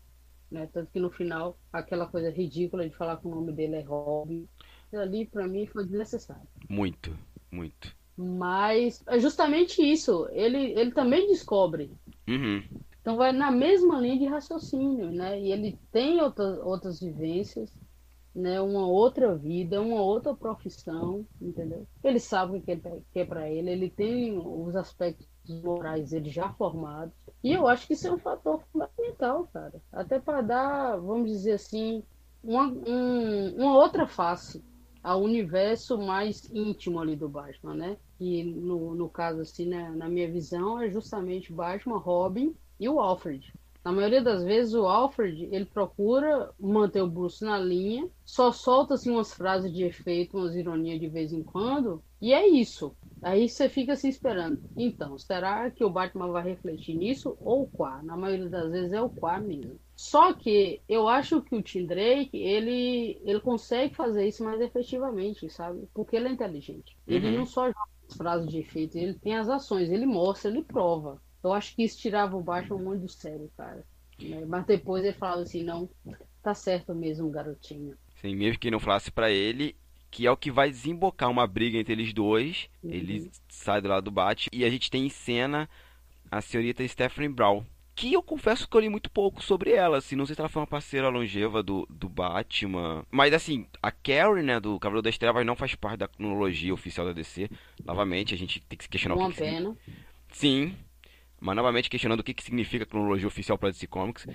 Né? Tanto que no final, aquela coisa ridícula de falar que o nome dele é Robin. Ali, para mim, foi desnecessário. Muito, muito. Mas é justamente isso. Ele, ele também descobre uhum. Então vai na mesma linha de raciocínio, né? E ele tem outras, outras vivências, né? Uma outra vida, uma outra profissão, entendeu? Ele sabe o que é para ele, ele tem os aspectos morais ele já formados. E eu acho que isso é um fator fundamental, cara. Até para dar, vamos dizer assim, uma, um, uma outra face ao universo mais íntimo ali do Batman, né? Que no, no caso, assim, né, na minha visão, é justamente Batman, Robin e o Alfred. Na maioria das vezes, o Alfred ele procura manter o Bruce na linha, só solta assim, umas frases de efeito, umas ironias de vez em quando, e é isso. Aí você fica se esperando. Então, será que o Batman vai refletir nisso ou o Quá? Na maioria das vezes é o Quá mesmo. Só que eu acho que o Tim Drake, ele, ele consegue fazer isso mais efetivamente, sabe? Porque ele é inteligente. Ele uhum. não só joga as frases de efeito, ele tem as ações, ele mostra, ele prova. Eu acho que isso tirava o Batman muito sério, cara. Né? Mas depois ele falava assim, não, tá certo mesmo, garotinho. Sim, mesmo que não falasse para ele, que é o que vai desembocar uma briga entre eles dois. Uhum. Ele sai do lado do Batman e a gente tem em cena a senhorita Stephanie Brown. Que eu confesso que eu li muito pouco sobre ela, assim, não sei se ela foi uma parceira longeva do, do Batman. Mas assim, a Carrie, né, do Cavaleiro das Trevas não faz parte da cronologia oficial da DC. Novamente, a gente tem que se questionar uma o que pena. Que... Sim, mas novamente questionando o que, que significa a cronologia oficial para DC Comics.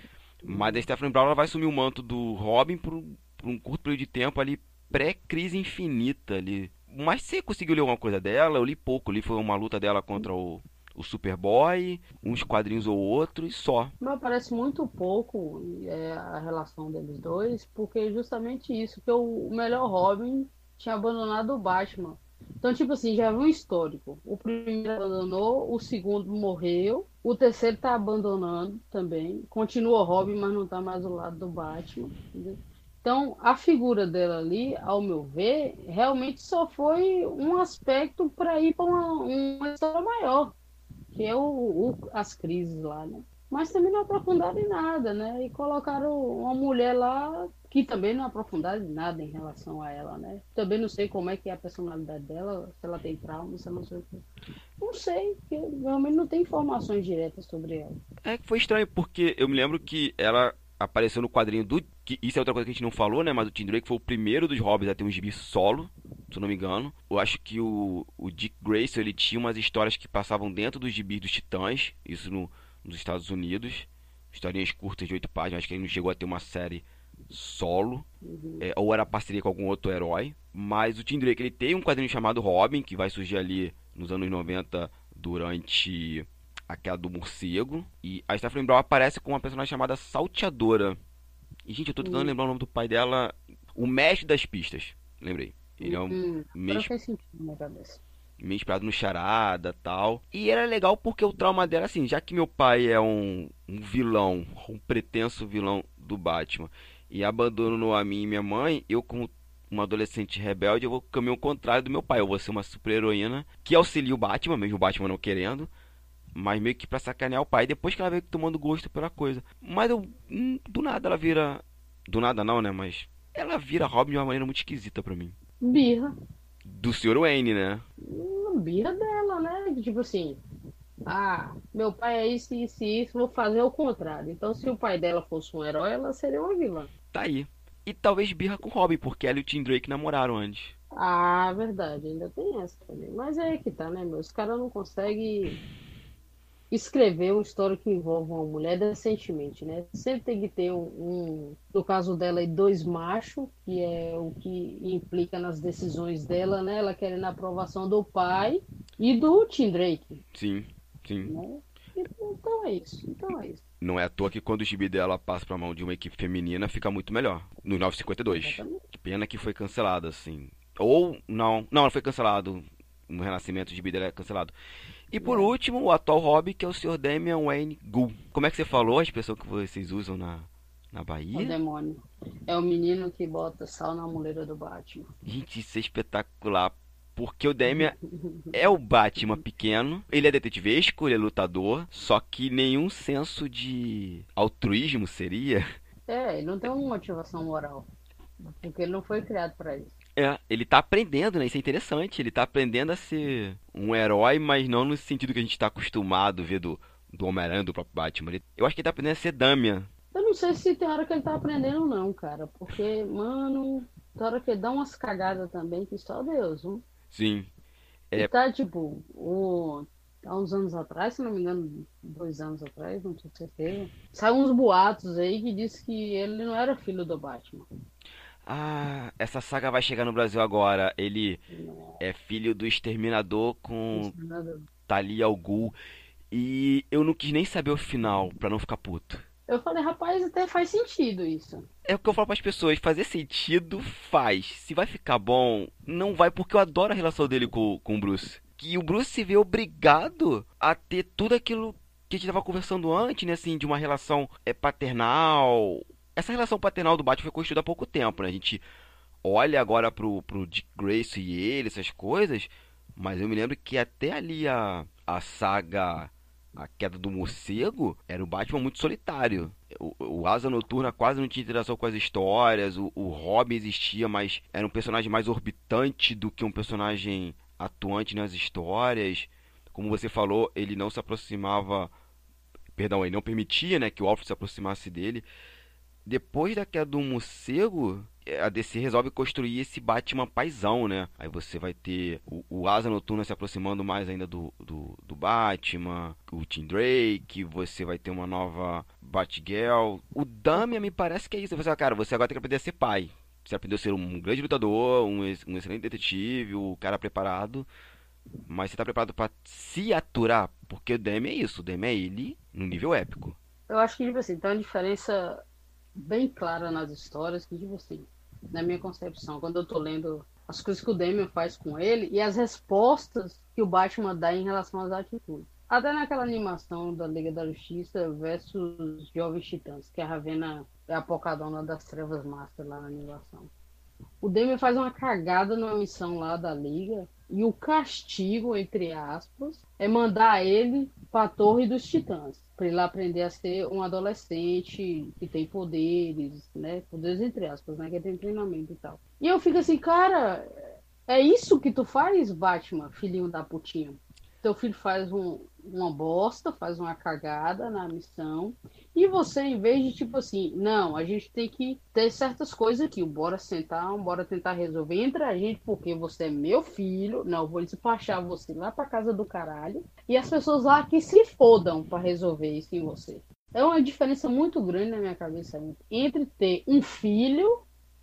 Mas a Stephanie Brown vai assumir o manto do Robin por, por um curto período de tempo ali, pré-crise infinita ali. Mas você conseguiu ler alguma coisa dela? Eu li pouco, li foi uma luta dela contra o, o Superboy, uns quadrinhos ou outros e só. Mas parece muito pouco é, a relação deles dois, porque justamente isso, que o melhor Robin tinha abandonado o Batman. Então, tipo assim, já viu um histórico. O primeiro abandonou, o segundo morreu, o terceiro tá abandonando também. Continua Robin, mas não tá mais do lado do Batman. Entendeu? Então, a figura dela ali, ao meu ver, realmente só foi um aspecto para ir para uma, uma, história maior, que é o, o, as crises lá, né? Mas também não aprofundaram em nada, né? E colocaram uma mulher lá que também não aprofundaram em nada em relação a ela, né? Também não sei como é que é a personalidade dela, se ela tem trauma, se ela não sei o que. Não sei, realmente não tem informações diretas sobre ela. É que foi estranho, porque eu me lembro que ela apareceu no quadrinho do. Que isso é outra coisa que a gente não falou, né? Mas o Tim Drake foi o primeiro dos Hobbits a ter um gibi solo, se eu não me engano. Eu acho que o, o Dick Grayson ele tinha umas histórias que passavam dentro dos gibis dos Titãs, isso no, nos Estados Unidos. Historinhas curtas de oito páginas, acho que ele não chegou a ter uma série solo, uhum. é, ou era parceria com algum outro herói. Mas o Tim Drake ele tem um quadrinho chamado Robin, que vai surgir ali nos anos 90 durante a queda do morcego. E a Stephanie Brown aparece com uma personagem chamada Salteadora. E, gente, eu tô tentando uhum. lembrar o nome do pai dela. O mestre das pistas. Lembrei. Ele é um uhum. meio... meio inspirado no Charada tal. E era legal porque o trauma dela, assim, já que meu pai é um, um vilão, um pretenso vilão do Batman, e abandonou a mim e minha mãe, eu como uma adolescente rebelde, eu vou caminhar o contrário do meu pai. Eu vou ser uma super heroína que auxilia o Batman, mesmo o Batman não querendo. Mas meio que pra sacanear o pai, depois que ela veio tomando gosto pela coisa. Mas eu, hum, do nada ela vira. Do nada não, né? Mas ela vira Robin de uma maneira muito esquisita pra mim. Birra. Do Sr. Wayne, né? Uma birra dela, né? Tipo assim. Ah, meu pai é isso, isso e isso, vou fazer o contrário. Então, se o pai dela fosse um herói, ela seria uma vilã. Tá aí. E talvez birra com Robin, porque ela e o Tim Drake namoraram antes. Ah, verdade, ainda tem essa também. Mas é que tá, né, meu? Os caras não conseguem escrever uma história que envolva uma mulher decentemente, né? Sempre tem que ter um, um, no caso dela, dois machos, que é o que implica nas decisões dela, né? Ela querendo a aprovação do pai e do Tim Drake. Sim, sim. Né? Então é isso, então é isso. Não é à toa que quando o gibi dela passa pra mão de uma equipe feminina, fica muito melhor. No 952. Exatamente. Que pena que foi cancelada, assim. Ou, não, não, foi cancelado. No Renascimento, o gibi dela é cancelado. E por último, o atual hobby, que é o Sr. Damian Wayne Gu. Como é que você falou a expressão que vocês usam na, na Bahia? O demônio. É o menino que bota sal na muleira do Batman. Gente, isso é espetacular. Porque o Damian é o Batman pequeno, ele é detetivesco, ele é lutador, só que nenhum senso de altruísmo seria. É, ele não tem uma motivação moral. Porque ele não foi criado para isso. É, ele tá aprendendo, né? Isso é interessante. Ele tá aprendendo a ser um herói, mas não no sentido que a gente tá acostumado a ver do, do Homem-Aranha, do próprio Batman. Eu acho que ele tá aprendendo a ser Damian. Eu não sei se tem hora que ele tá aprendendo ou não, cara. Porque, mano, tem hora que ele dá umas cagadas também, que só Deus, viu? Sim. É... E tá, tipo, o... há uns anos atrás, se não me engano, dois anos atrás, não tenho certeza. Saiu uns boatos aí que disse que ele não era filho do Batman. Ah, essa saga vai chegar no Brasil agora. Ele é filho do Exterminador com Exterminador. Talia al Ghul. E eu não quis nem saber o final, pra não ficar puto. Eu falei, rapaz, até faz sentido isso. É o que eu falo pras pessoas, fazer sentido faz. Se vai ficar bom, não vai, porque eu adoro a relação dele com, com o Bruce. Que o Bruce se vê obrigado a ter tudo aquilo que a gente tava conversando antes, né? Assim, de uma relação é, paternal, essa relação paternal do Batman foi construída há pouco tempo, né? A gente olha agora pro, pro Dick Grayson e ele, essas coisas, mas eu me lembro que até ali a, a saga A Queda do Morcego era um Batman muito solitário. O, o Asa Noturna quase não tinha interação com as histórias, o, o Robin existia, mas era um personagem mais orbitante do que um personagem atuante nas histórias. Como você falou, ele não se aproximava, perdão, ele não permitia, né, que o Alfred se aproximasse dele depois da queda do morcego, é, a DC resolve construir esse Batman paisão, né? Aí você vai ter o, o Asa Noturna se aproximando mais ainda do, do, do, Batman, o Tim Drake, você vai ter uma nova Batgirl. O Damian me parece que é isso. Você fala, cara, você agora tem que aprender a ser pai. Você aprendeu a ser um grande lutador, um, um excelente detetive, o cara preparado. mas você tá preparado para se aturar? Porque o Demi é isso, o Demi é ele no nível épico. Eu acho que, tipo assim, tem uma diferença bem clara nas histórias que, tipo assim, na minha concepção, quando eu tô lendo as coisas que o Damian faz com ele e as respostas que o Batman dá em relação às atitudes. Até naquela animação da Liga da Justiça versus Jovens Titãs, que a Ravena é a pocadona das trevas master lá na animação. O Damian faz uma cagada numa missão lá da Liga e o castigo, entre aspas, é mandar ele a Torre dos Titãs, para ele aprender a ser um adolescente que tem poderes, né? Poderes entre aspas, né? Que tem treinamento e tal. E eu fico assim, cara, é isso que tu faz, Batman, filhinho da putinha? Teu filho faz um, uma bosta, faz uma cagada na missão, e você, em vez de tipo assim, não, a gente tem que ter certas coisas aqui, bora sentar, bora tentar resolver entre a gente, porque você é meu filho, não, vou despachar você lá pra casa do caralho, e as pessoas lá que se fodam para resolver isso em você. É uma diferença muito grande na minha cabeça entre ter um filho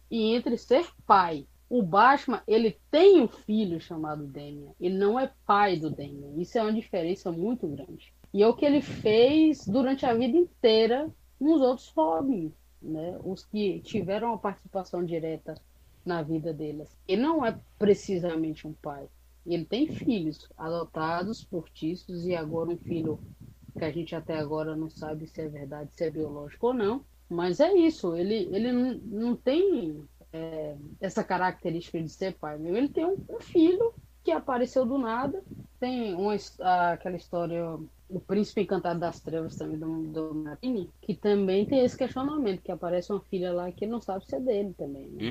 e entre ser pai. O Batman, ele tem um filho chamado Damian. Ele não é pai do Damian. Isso é uma diferença muito grande. E é o que ele fez durante a vida inteira nos outros Robins, né? Os que tiveram uma participação direta na vida deles. Ele não é precisamente um pai. Ele tem filhos adotados, portistas e agora um filho que a gente até agora não sabe se é verdade, se é biológico ou não. Mas é isso, ele, ele não tem é, essa característica de ser pai. Meu. Ele tem um, um, filho que apareceu do nada. Tem uma, aquela história, O Príncipe Encantado das Trevas também, do, do Marini, que também tem esse questionamento, que aparece uma filha lá que ele não sabe se é dele também. Né?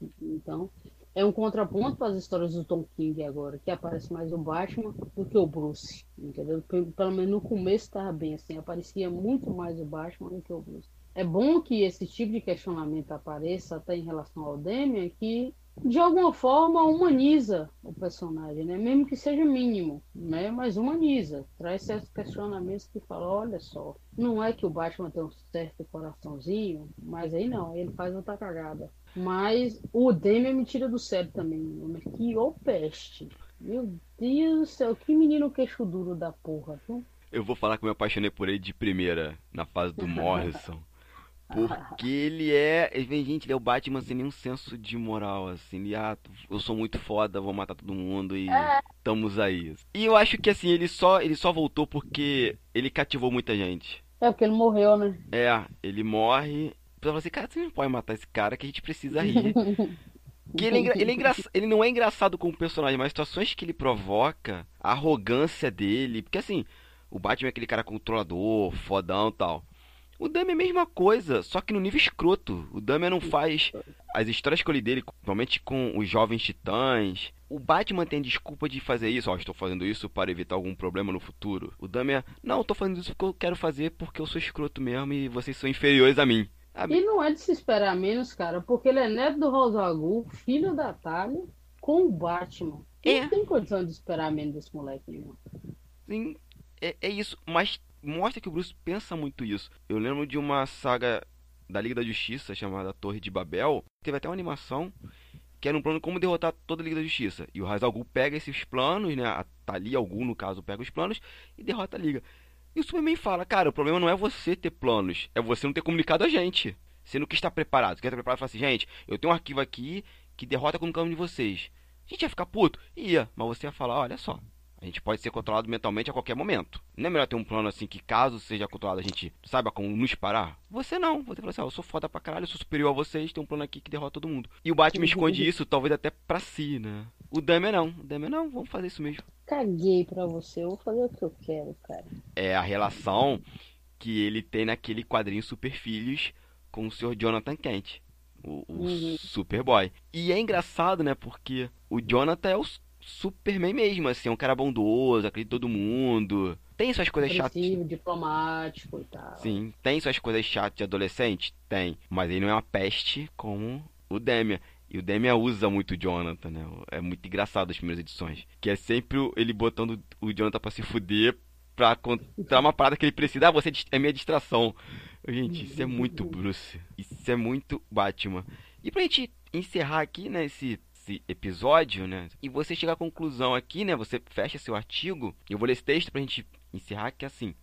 Uhum. Então, é um contraponto para as histórias do Tom King agora, que aparece mais o Batman do que o Bruce, entendeu? Pelo menos no começo estava bem assim, aparecia muito mais o Batman do que o Bruce é bom que esse tipo de questionamento apareça até em relação ao Demian, que de alguma forma humaniza o personagem, né? Mesmo que seja mínimo, né? Mas humaniza, traz certos questionamentos que falam, olha só, não é que o Batman tem um certo coraçãozinho, mas aí não, ele faz outra cagada. Mas o Demian me tira do sério também, que ô peste. Meu Deus do céu, que menino queixo duro da porra, viu? Eu vou falar que eu me apaixonei por ele de primeira, na fase do Morrison. Porque ele é. Gente, ele é o Batman sem nenhum senso de moral, assim. Ele, ah, eu sou muito foda, vou matar todo mundo e é. estamos aí. E eu acho que assim, ele só, ele só voltou porque ele cativou muita gente. É, porque ele morreu, né? É, ele morre. Você fala assim, cara, você não pode matar esse cara que a gente precisa rir. que ele, é, ele, é engra... ele não é engraçado como personagem, mas as situações que ele provoca, a arrogância dele. Porque assim, o Batman é aquele cara controlador, fodão e tal. O Damian é a mesma coisa, só que no nível escroto. O Damian não faz as histórias que eu li dele, principalmente com os jovens titãs. O Batman tem desculpa de fazer isso, ó, oh, estou fazendo isso para evitar algum problema no futuro. O Damian, não, estou fazendo isso porque eu quero fazer porque eu sou escroto mesmo e vocês são inferiores a mim. E não é de se esperar menos, cara, porque ele é neto do Rosagul, filho da Talia, com o Batman. É. Não tem condição de esperar menos desse moleque, irmão. Sim, é, é isso, mas mostra que o Bruce pensa muito isso. Eu lembro de uma saga da Liga da Justiça chamada Torre de Babel. Teve até uma animação que era um plano como derrotar toda a Liga da Justiça. E o Ra's al Ghul pega esses planos, né? A Talia Al Ghul, no caso, pega os planos e derrota a Liga. E o Superman fala, cara, o problema não é você ter planos, é você não ter comunicado a gente. Você não quis estar preparado. Você quer estar preparado e assim, gente, eu tenho um arquivo aqui que derrota com o caminho de vocês. A gente ia ficar puto? Ia, mas você ia falar, olha só, a gente pode ser controlado mentalmente a qualquer momento. Não é melhor ter um plano assim que, caso seja controlado, a gente saiba como nos parar? Você não. Você fala assim: ó, eu sou foda pra caralho, eu sou superior a vocês, tem um plano aqui que derrota todo mundo. E o Batman esconde isso, talvez até pra si, né? O Dahmer não. O Dahmer não, vamos fazer isso mesmo. Caguei pra você, eu vou fazer o que eu quero, cara. É a relação que ele tem naquele quadrinho Super Filhos com o Sr. Jonathan Kent. O, o uhum. Superboy. E é engraçado, né? Porque o Jonathan é o Superman mesmo, assim, é um cara bondoso, acredita em todo mundo. Tem suas coisas chatas. diplomático e tal. Sim, tem suas coisas chatas de adolescente? Tem. Mas ele não é uma peste como o Demian. E o Demian usa muito o Jonathan, né? É muito engraçado as primeiras edições. Que é sempre ele botando o Jonathan pra se fuder pra contar uma parada que ele precisa. Ah, você é minha distração. Gente, isso é muito Bruce. Isso é muito Batman. E pra gente encerrar aqui, né, esse desse episódio, né? E você chega à conclusão aqui, né? Você fecha seu artigo. Eu vou ler esse texto pra gente encerrar que é assim.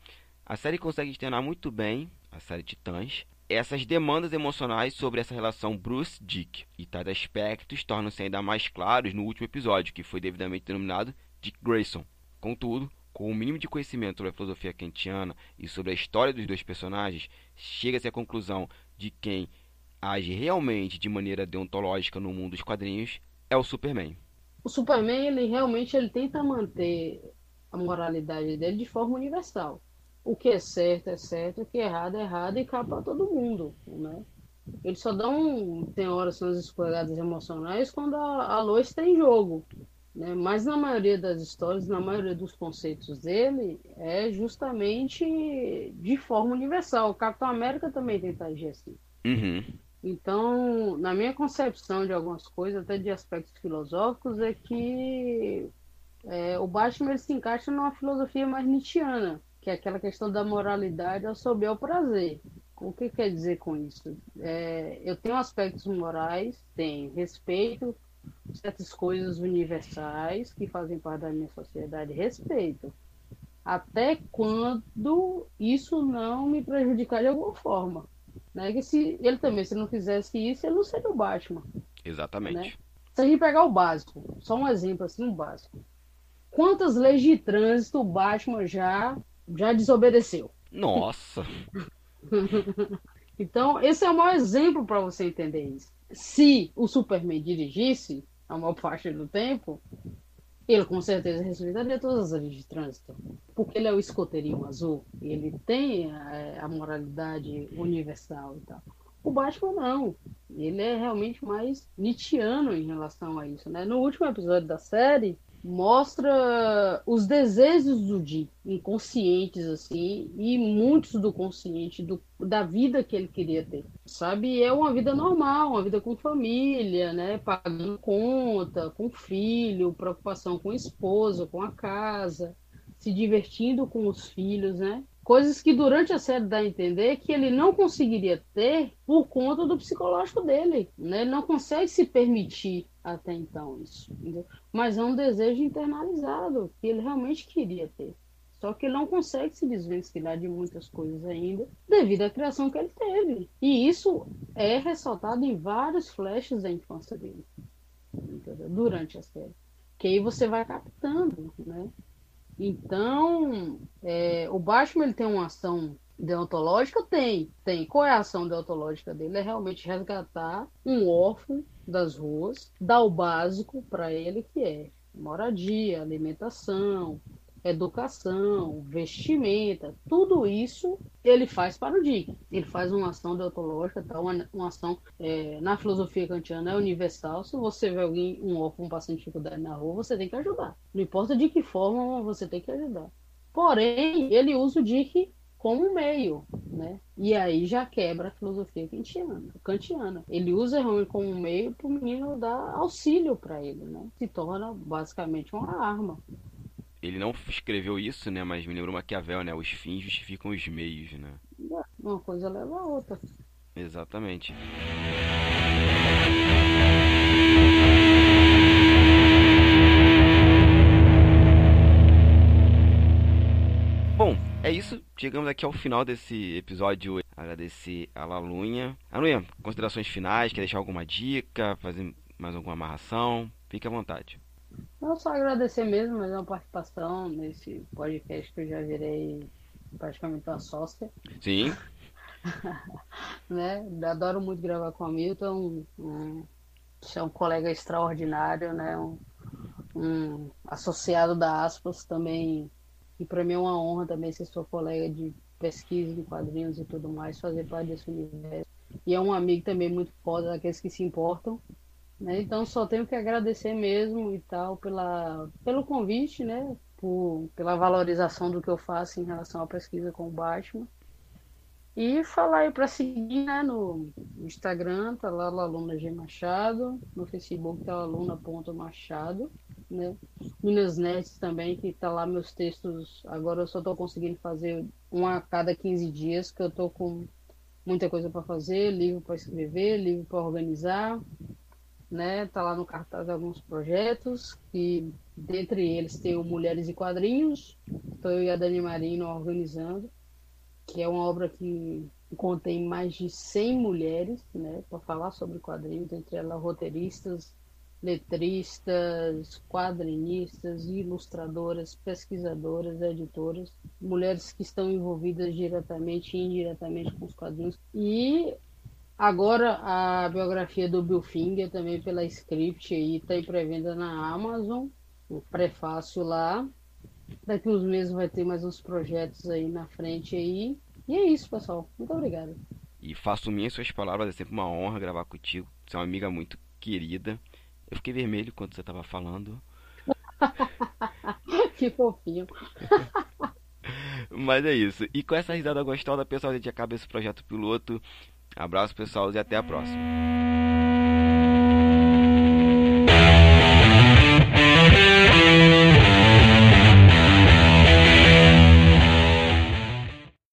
A série consegue externar muito bem, a série Titãs, essas demandas emocionais sobre essa relação Bruce-Dick. E tais aspectos tornam-se ainda mais claros no último episódio, que foi devidamente denominado Dick Grayson. Contudo, com o mínimo de conhecimento sobre a filosofia kantiana e sobre a história dos dois personagens, chega-se à conclusão de quem age realmente de maneira deontológica no mundo dos quadrinhos é o Superman. O Superman, ele realmente ele tenta manter a moralidade dele de forma universal. O que é certo é certo, o que é errado é errado e cabe para todo mundo, né? Ele só dá um, tem horas são as escorregadas emocionais quando a, a Lois está em jogo. Né? Mas na maioria das histórias, na maioria dos conceitos dele, é justamente de forma universal. O Capitão América também tenta agir assim. Uhum. Então, na minha concepção de algumas coisas, até de aspectos filosóficos, é que é, o Batman se encaixa numa filosofia mais nietzschiana, que é aquela questão da moralidade ao sob ao prazer. O que quer dizer com isso? É, eu tenho aspectos morais, tenho respeito, certas coisas universais que fazem parte da minha sociedade, respeito. Até quando isso não me prejudicar de alguma forma. Né? Que se ele também, se não fizesse isso, ele não seria o Batman. Exatamente. Né? Se a gente pegar o básico, só um exemplo assim, um básico. Quantas leis de trânsito o Batman já, já desobedeceu? Nossa! então, esse é o maior exemplo para você entender isso. Se o Superman dirigisse, a maior parte do tempo, ele com certeza respeitaria todas as leis de trânsito, porque ele é o escoteirinho azul, e ele tem a, a moralidade universal e tal. O Batman não, ele é realmente mais Nietzscheano em relação a isso, né? No último episódio da série, mostra os desejos do Di, inconscientes, assim, e muitos do consciente, do, da vida que ele queria ter. Sabe? É uma vida normal, uma vida com família, né? Pagando conta, com filho, preocupação com a esposa, com a casa, se divertindo com os filhos, né? Coisas que durante a série dá a entender que ele não conseguiria ter por conta do psicológico dele. Né? Ele não consegue se permitir até então isso. Entendeu? Mas é um desejo internalizado que ele realmente queria ter. Só que ele não consegue se desvencilhar de muitas coisas ainda devido à criação que ele teve. E isso é ressaltado em vários flashes da infância dele. Durante a série. Que aí você vai captando, né? Então, é, o Batman ele tem uma ação deontológica? Tem, tem. Qual é a ação deontológica dele? É realmente resgatar um órfão das ruas, dar o básico para ele, que é moradia, alimentação, educação, vestimenta, tudo isso ele faz para o Dick. Ele faz uma ação deontológica, tá? uma, uma ação é, na filosofia kantiana é universal. Se você vê alguém, um órfão passando dificuldade na rua, você tem que ajudar. Não importa de que forma você tem que ajudar. Porém, ele usa o Dick como meio, né? E aí já quebra a filosofia kantiana. kantiana. Ele usa realmente como meio para o menino dar auxílio para ele, né? Se torna basicamente uma arma ele não escreveu isso, né? Mas me lembrou Maquiavel, né? Os fins justificam os meios, né? Uma coisa leva a outra. Exatamente. Bom, é isso. Chegamos aqui ao final desse episódio. Agradecer a Lalunha. Lalunha, considerações finais? Quer deixar alguma dica? Fazer mais alguma amarração? Fique à vontade. Não só agradecer mesmo, mas é uma participação nesse podcast que eu já virei praticamente uma sócia. Sim. né? Adoro muito gravar com o Milton. Um, é um colega extraordinário, né? Um, um associado da Aspas também. E para mim é uma honra também ser sua colega de pesquisa de quadrinhos e tudo mais, fazer parte desse universo. E é um amigo também muito foda, daqueles que se importam né? Então só tenho que agradecer mesmo e tal pela, pelo convite, né? Por, pela valorização do que eu faço em relação à pesquisa com o Batman. E falar aí para seguir né, no Instagram, tá lá Aluna G Machado, no Facebook tá aluna.machado, né? Minas Nets também, que tá lá meus textos, agora eu só tô conseguindo fazer um a cada 15 dias, que eu tô com muita coisa para fazer, livro para escrever, livro para organizar, né? Tá lá no cartaz alguns projetos, e dentre eles tem o Mulheres e Quadrinhos, estou eu e a Dani Marino organizando, que é uma obra que contém mais de 100 mulheres, né, para falar sobre quadrinhos, entre elas roteiristas, letristas, quadrinistas, ilustradoras, pesquisadoras, editoras, mulheres que estão envolvidas diretamente e indiretamente com os quadrinhos. E agora a biografia do Bill Finger também pela Script aí está em pré-venda na Amazon, o prefácio lá. Daqui uns meses vai ter mais uns projetos aí na frente aí. E é isso, pessoal. Muito obrigado. E faço minhas suas palavras, é sempre uma honra gravar contigo. Você é uma amiga muito querida. Eu fiquei vermelho quando você estava falando. que fofinho. Mas é isso. E com essa risada gostosa, pessoal, a gente acaba esse projeto piloto. Abraço, pessoal, e até a próxima.